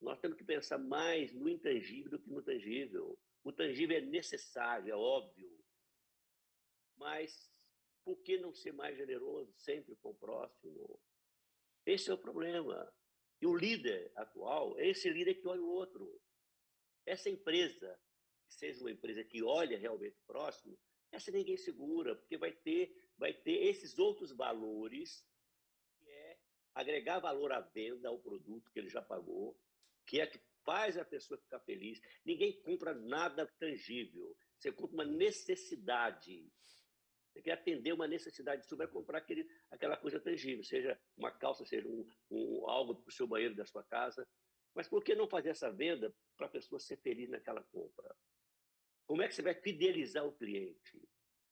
Nós temos que pensar mais no intangível do que no tangível. O tangível é necessário, é óbvio. Mas por que não ser mais generoso sempre com o próximo? Esse é o problema. E o líder atual é esse líder que olha o outro. Essa empresa, que seja uma empresa que olha realmente o próximo, essa ninguém segura, porque vai ter, vai ter esses outros valores, que é agregar valor à venda, ao produto que ele já pagou, que é que faz a pessoa ficar feliz. Ninguém compra nada tangível. Você compra uma necessidade. Você quer atender uma necessidade, você vai comprar aquele, aquela coisa tangível, seja uma calça, seja um, um algo para o seu banheiro da sua casa. Mas por que não fazer essa venda para a pessoa ser feliz naquela compra? Como é que você vai fidelizar o cliente?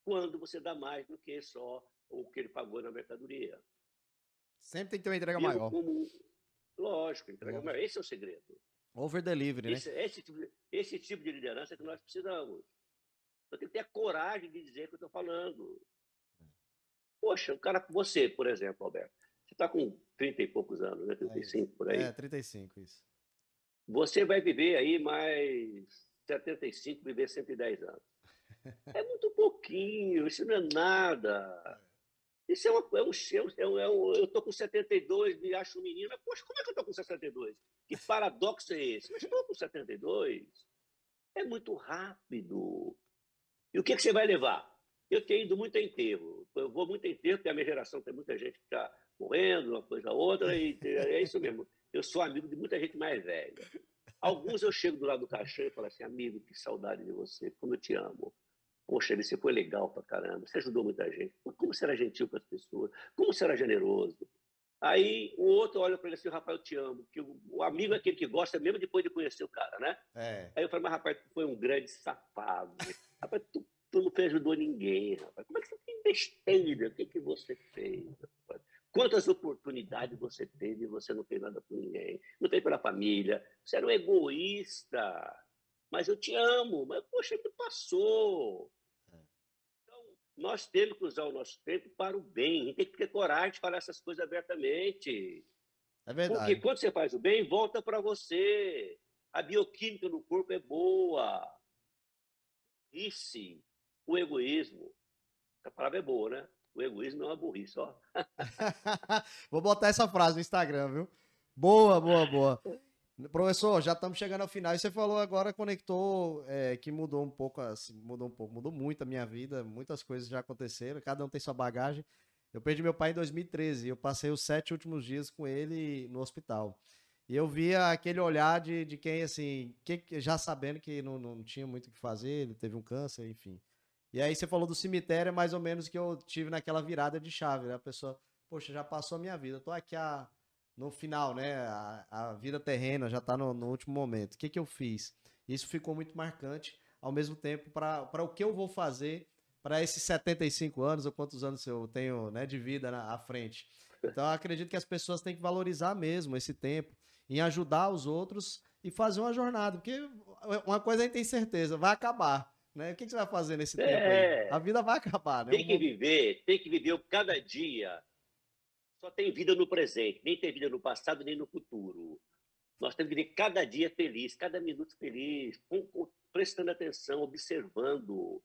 Quando você dá mais do que só o que ele pagou na mercadoria. Sempre tem que ter uma entrega maior. Como... Lógico, maior. Esse é o segredo. Over delivery, esse, né? Esse tipo, de, esse tipo de liderança que nós precisamos. Eu tenho que ter a coragem de dizer o que eu estou falando. Poxa, o cara, você, por exemplo, Alberto, você está com 30 e poucos anos, né? 35 é por aí. É, 35, isso. Você vai viver aí mais 75, viver 110 anos. É muito pouquinho, isso não é nada. Isso é, uma, é um, é um, é um eu estou com 72, me acho menina. Poxa, como é que eu estou com 62? Que paradoxo é esse? Mas estou com 72. É muito rápido. E o que, que você vai levar? Eu tenho ido muito a enterro. Eu vou muito a enterro, porque a minha geração tem muita gente que está morrendo, uma coisa ou outra, e é isso mesmo. Eu sou amigo de muita gente mais velha. Alguns eu chego do lado do caixão e falo assim, amigo, que saudade de você, como eu te amo. Poxa, você foi legal pra caramba, você ajudou muita gente. Como você era gentil com as pessoas, como você era generoso. Aí o outro olha para ele assim, rapaz, eu te amo. Que o, amigo é aquele que gosta mesmo depois de conhecer o cara, né? É. Aí eu falei, mas rapaz, tu foi um grande safado. rapaz, tu, tu não ajudou ninguém, rapaz. Como é que você tem besteira? O que, que você fez? Rapaz? Quantas oportunidades você teve e você não fez nada por ninguém? Não fez pela família. Você era um egoísta. Mas eu te amo. Mas, poxa, me passou. Nós temos que usar o nosso tempo para o bem. A gente tem que ter coragem de falar essas coisas abertamente. É verdade. Porque quando você faz o bem, volta para você. A bioquímica no corpo é boa. Isso, o egoísmo. A palavra é boa, né? O egoísmo é uma burrice, ó. Vou botar essa frase no Instagram, viu? Boa, boa, boa. Professor, já estamos chegando ao final. E você falou agora, conectou, é, que mudou um pouco, assim, mudou um pouco, mudou muito a minha vida, muitas coisas já aconteceram, cada um tem sua bagagem. Eu perdi meu pai em 2013 e eu passei os sete últimos dias com ele no hospital. E eu via aquele olhar de, de quem, assim, que, já sabendo que não, não tinha muito o que fazer, ele teve um câncer, enfim. E aí você falou do cemitério, é mais ou menos que eu tive naquela virada de chave, né? A pessoa, poxa, já passou a minha vida, eu tô aqui a, no final, né? A, a vida terrena já tá no, no, último momento. O que que eu fiz? Isso ficou muito marcante, ao mesmo tempo, para o que eu vou fazer para esses 75 anos, ou quantos anos eu tenho né, de vida na, à frente. Então, acredito que as pessoas têm que valorizar mesmo esse tempo em ajudar os outros e fazer uma jornada, porque uma coisa a gente tem certeza, vai acabar. Né? O que, você vai fazer nesse é, tempo aí? A vida vai acabar, né? Tem que viver, tem que viver cada dia. Só tem vida no presente, nem tem vida no passado, nem no futuro. Nós temos que viver cada dia feliz, cada minuto feliz, prestando atenção, observando.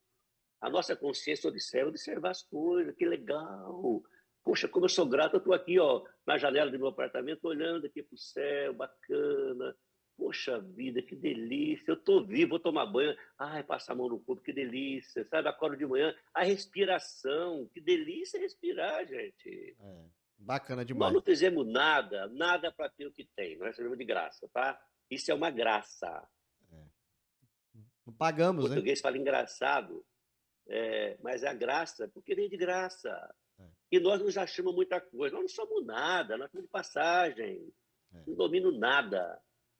A nossa consciência observa, observar as coisas, que legal. Poxa, como eu sou grato, eu estou aqui ó, na janela do meu apartamento, olhando aqui para o céu, bacana. Poxa vida, que delícia. Eu estou vivo, vou tomar banho. Ai, passar a mão no corpo, que delícia. Sabe, acordo de manhã. A respiração, que delícia respirar, gente. É, bacana demais. Nós não fizemos nada, nada para ter o que tem. Nós recebemos de graça, tá? Isso é uma graça. É. Não pagamos, o português né? fala engraçado, é, mas é a graça, porque vem de graça. É. E nós nos achamos muita coisa. Nós não somos nada, nós somos de passagem. É. Não domino nada.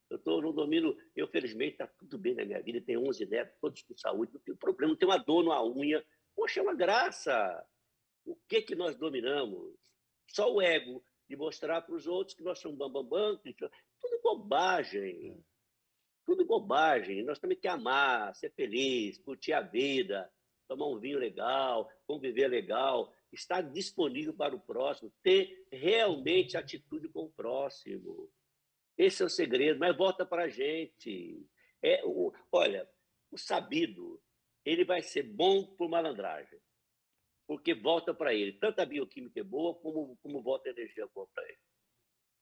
Eu tô, não domino, eu felizmente está tudo bem na minha vida, tenho 11 netos, todos com saúde, não tenho problema, não tenho uma dor numa unha. Poxa, é uma graça. O que que nós dominamos? Só o ego de mostrar para os outros que nós somos bambambam, bam, bam, tudo bobagem. Tudo bobagem. Nós temos que amar, ser feliz, curtir a vida, tomar um vinho legal, conviver legal, estar disponível para o próximo, ter realmente atitude com o próximo. Esse é o segredo, mas volta para a gente. É, o, olha, o sabido, ele vai ser bom por malandragem, porque volta para ele. Tanto a bioquímica é boa, como, como volta a energia boa para ele.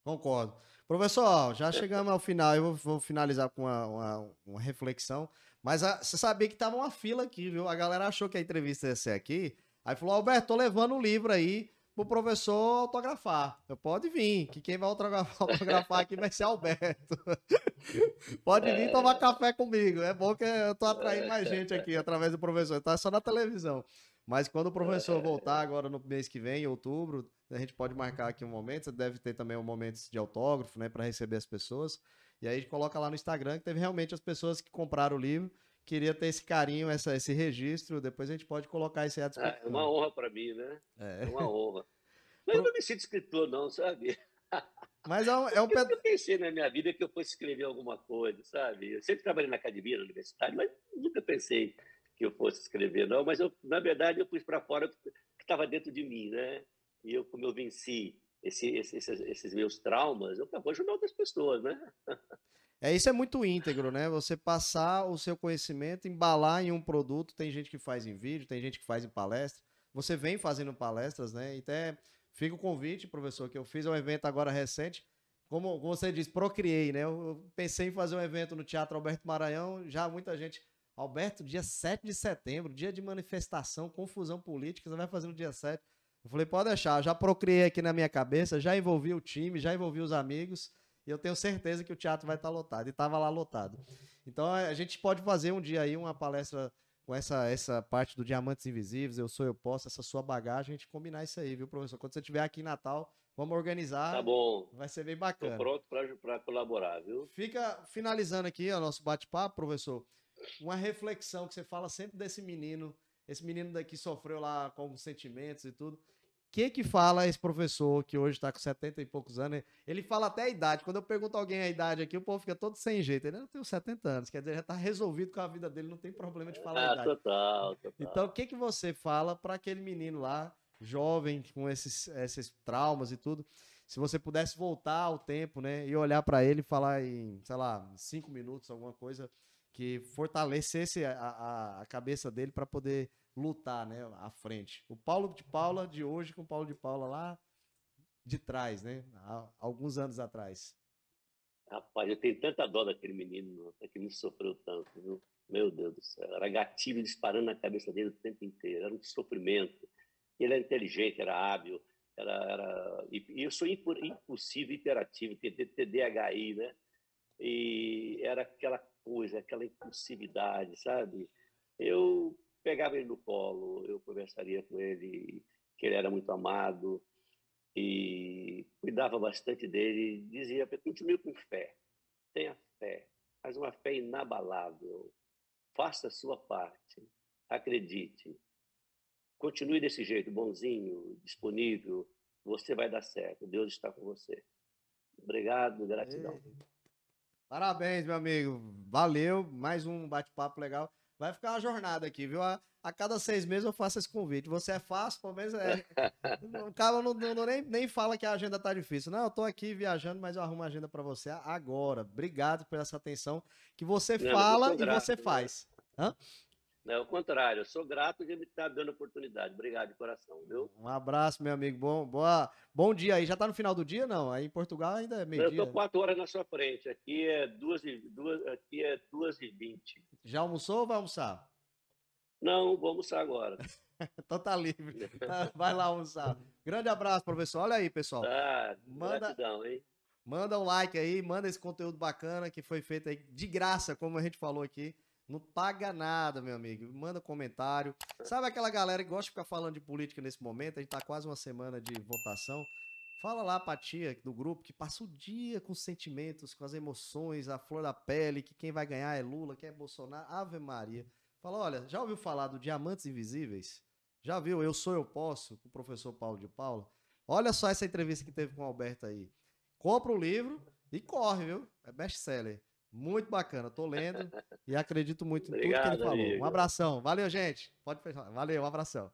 Concordo. Professor, já chegamos ao final, eu vou, vou finalizar com uma, uma, uma reflexão. Mas a, você sabia que tava uma fila aqui, viu? A galera achou que a entrevista ia ser aqui. Aí falou, Alberto, tô levando um livro aí pro professor autografar. Eu pode vir, que quem vai autografar aqui vai ser Alberto. pode vir tomar café comigo. É bom que eu tô atraindo mais gente aqui através do professor. Tá só na televisão. Mas quando o professor voltar agora no mês que vem, em outubro, a gente pode marcar aqui um momento. Você deve ter também um momento de autógrafo, né, para receber as pessoas. E aí a gente coloca lá no Instagram que teve realmente as pessoas que compraram o livro queria ter esse carinho, essa, esse registro. Depois a gente pode colocar esse à disposição. É uma honra para mim, né? É. é. uma honra. Mas eu não me sinto escritor, não, sabe? Mas é um, é um Eu pensei na minha vida que eu fosse escrever alguma coisa, sabe? Eu sempre trabalhei na academia, na universidade, mas nunca pensei que eu fosse escrever, não. Mas, eu, na verdade, eu pus para fora o que estava dentro de mim, né? E eu, como eu venci esse, esses, esses meus traumas, eu vou ajudar outras pessoas, né? É, isso é muito íntegro, né? Você passar o seu conhecimento, embalar em um produto. Tem gente que faz em vídeo, tem gente que faz em palestra. Você vem fazendo palestras, né? E até fica o convite, professor, que eu fiz um evento agora recente. Como, como você disse, procriei, né? Eu pensei em fazer um evento no Teatro Alberto Maranhão. Já muita gente. Alberto, dia 7 de setembro, dia de manifestação, confusão política, você vai fazer no dia 7. Eu falei, pode deixar, já procriei aqui na minha cabeça, já envolvi o time, já envolvi os amigos. E eu tenho certeza que o teatro vai estar lotado. E estava lá lotado. Então a gente pode fazer um dia aí uma palestra com essa, essa parte do Diamantes Invisíveis, Eu Sou Eu Posso, essa sua bagagem, a gente combinar isso aí, viu, professor? Quando você estiver aqui em Natal, vamos organizar. Tá bom. Vai ser bem bacana. Estou pronto para colaborar, viu? Fica finalizando aqui o nosso bate-papo, professor. Uma reflexão que você fala sempre desse menino, esse menino daqui sofreu lá com alguns sentimentos e tudo que que fala esse professor que hoje está com 70 e poucos anos? Ele fala até a idade. Quando eu pergunto a alguém a idade aqui, o povo fica todo sem jeito. Ele não tem 70 anos, quer dizer, já está resolvido com a vida dele, não tem problema de falar ah, a idade. Total, total. Então, o que que você fala para aquele menino lá, jovem, com esses, esses traumas e tudo? Se você pudesse voltar ao tempo, né, e olhar para ele e falar em, sei lá, cinco minutos, alguma coisa que fortalecesse a, a, cabeça dele para poder lutar, né, à frente. O Paulo de Paula de hoje com o Paulo de Paula lá de trás, né, há alguns anos atrás. Rapaz, eu tenho tanta dó daquele menino, que me sofreu tanto, viu? Meu Deus do céu, era gatilho disparando na cabeça dele o tempo inteiro, era um sofrimento. Ele era inteligente, era hábil, era, era... e eu sou impulsivo, hiperativo, TDAHI, né? E era aquela coisa, aquela impulsividade, sabe? Eu pegava ele no colo, eu conversaria com ele, que ele era muito amado e cuidava bastante dele. Dizia, continue com fé, tenha fé, mas uma fé inabalável. Faça a sua parte, acredite. Continue desse jeito, bonzinho, disponível. Você vai dar certo. Deus está com você. Obrigado, gratidão. Parabéns, meu amigo. Valeu. Mais um bate-papo legal. Vai ficar uma jornada aqui, viu? A, a, cada seis meses eu faço esse convite. Você é fácil, pelo menos é. o cara não, não, não, nem, nem fala que a agenda tá difícil. Não, eu tô aqui viajando, mas eu arrumo a agenda para você agora. Obrigado por essa atenção que você não, fala e você né? faz. Hã? É o contrário, eu sou grato de me estar dando oportunidade. Obrigado de coração, viu? Um abraço, meu amigo. Bom, boa, bom dia aí. Já está no final do dia, não? Aí em Portugal ainda é meio-dia. Eu estou quatro horas na sua frente. Aqui é duas e, duas, aqui é duas e vinte. Já almoçou ou vai almoçar? Não, vou almoçar agora. então tá livre. Vai lá almoçar. Grande abraço, professor. Olha aí, pessoal. Ah, manda, gratidão, hein? Manda um like aí, manda esse conteúdo bacana que foi feito aí de graça, como a gente falou aqui. Não paga nada, meu amigo. Manda comentário. Sabe aquela galera que gosta de ficar falando de política nesse momento? A gente tá quase uma semana de votação. Fala lá pra tia do grupo que passa o dia com os sentimentos, com as emoções, a flor da pele, que quem vai ganhar é Lula, quem é Bolsonaro. Ave Maria. Fala, olha, já ouviu falar do Diamantes Invisíveis? Já viu Eu Sou Eu Posso, com o professor Paulo de Paula? Olha só essa entrevista que teve com o Alberto aí. Compra o livro e corre, viu? É best-seller. Muito bacana, tô lendo e acredito muito em Obrigado, tudo que ele falou. Amigo. Um abração. Valeu, gente. Pode fechar. Valeu, um abração.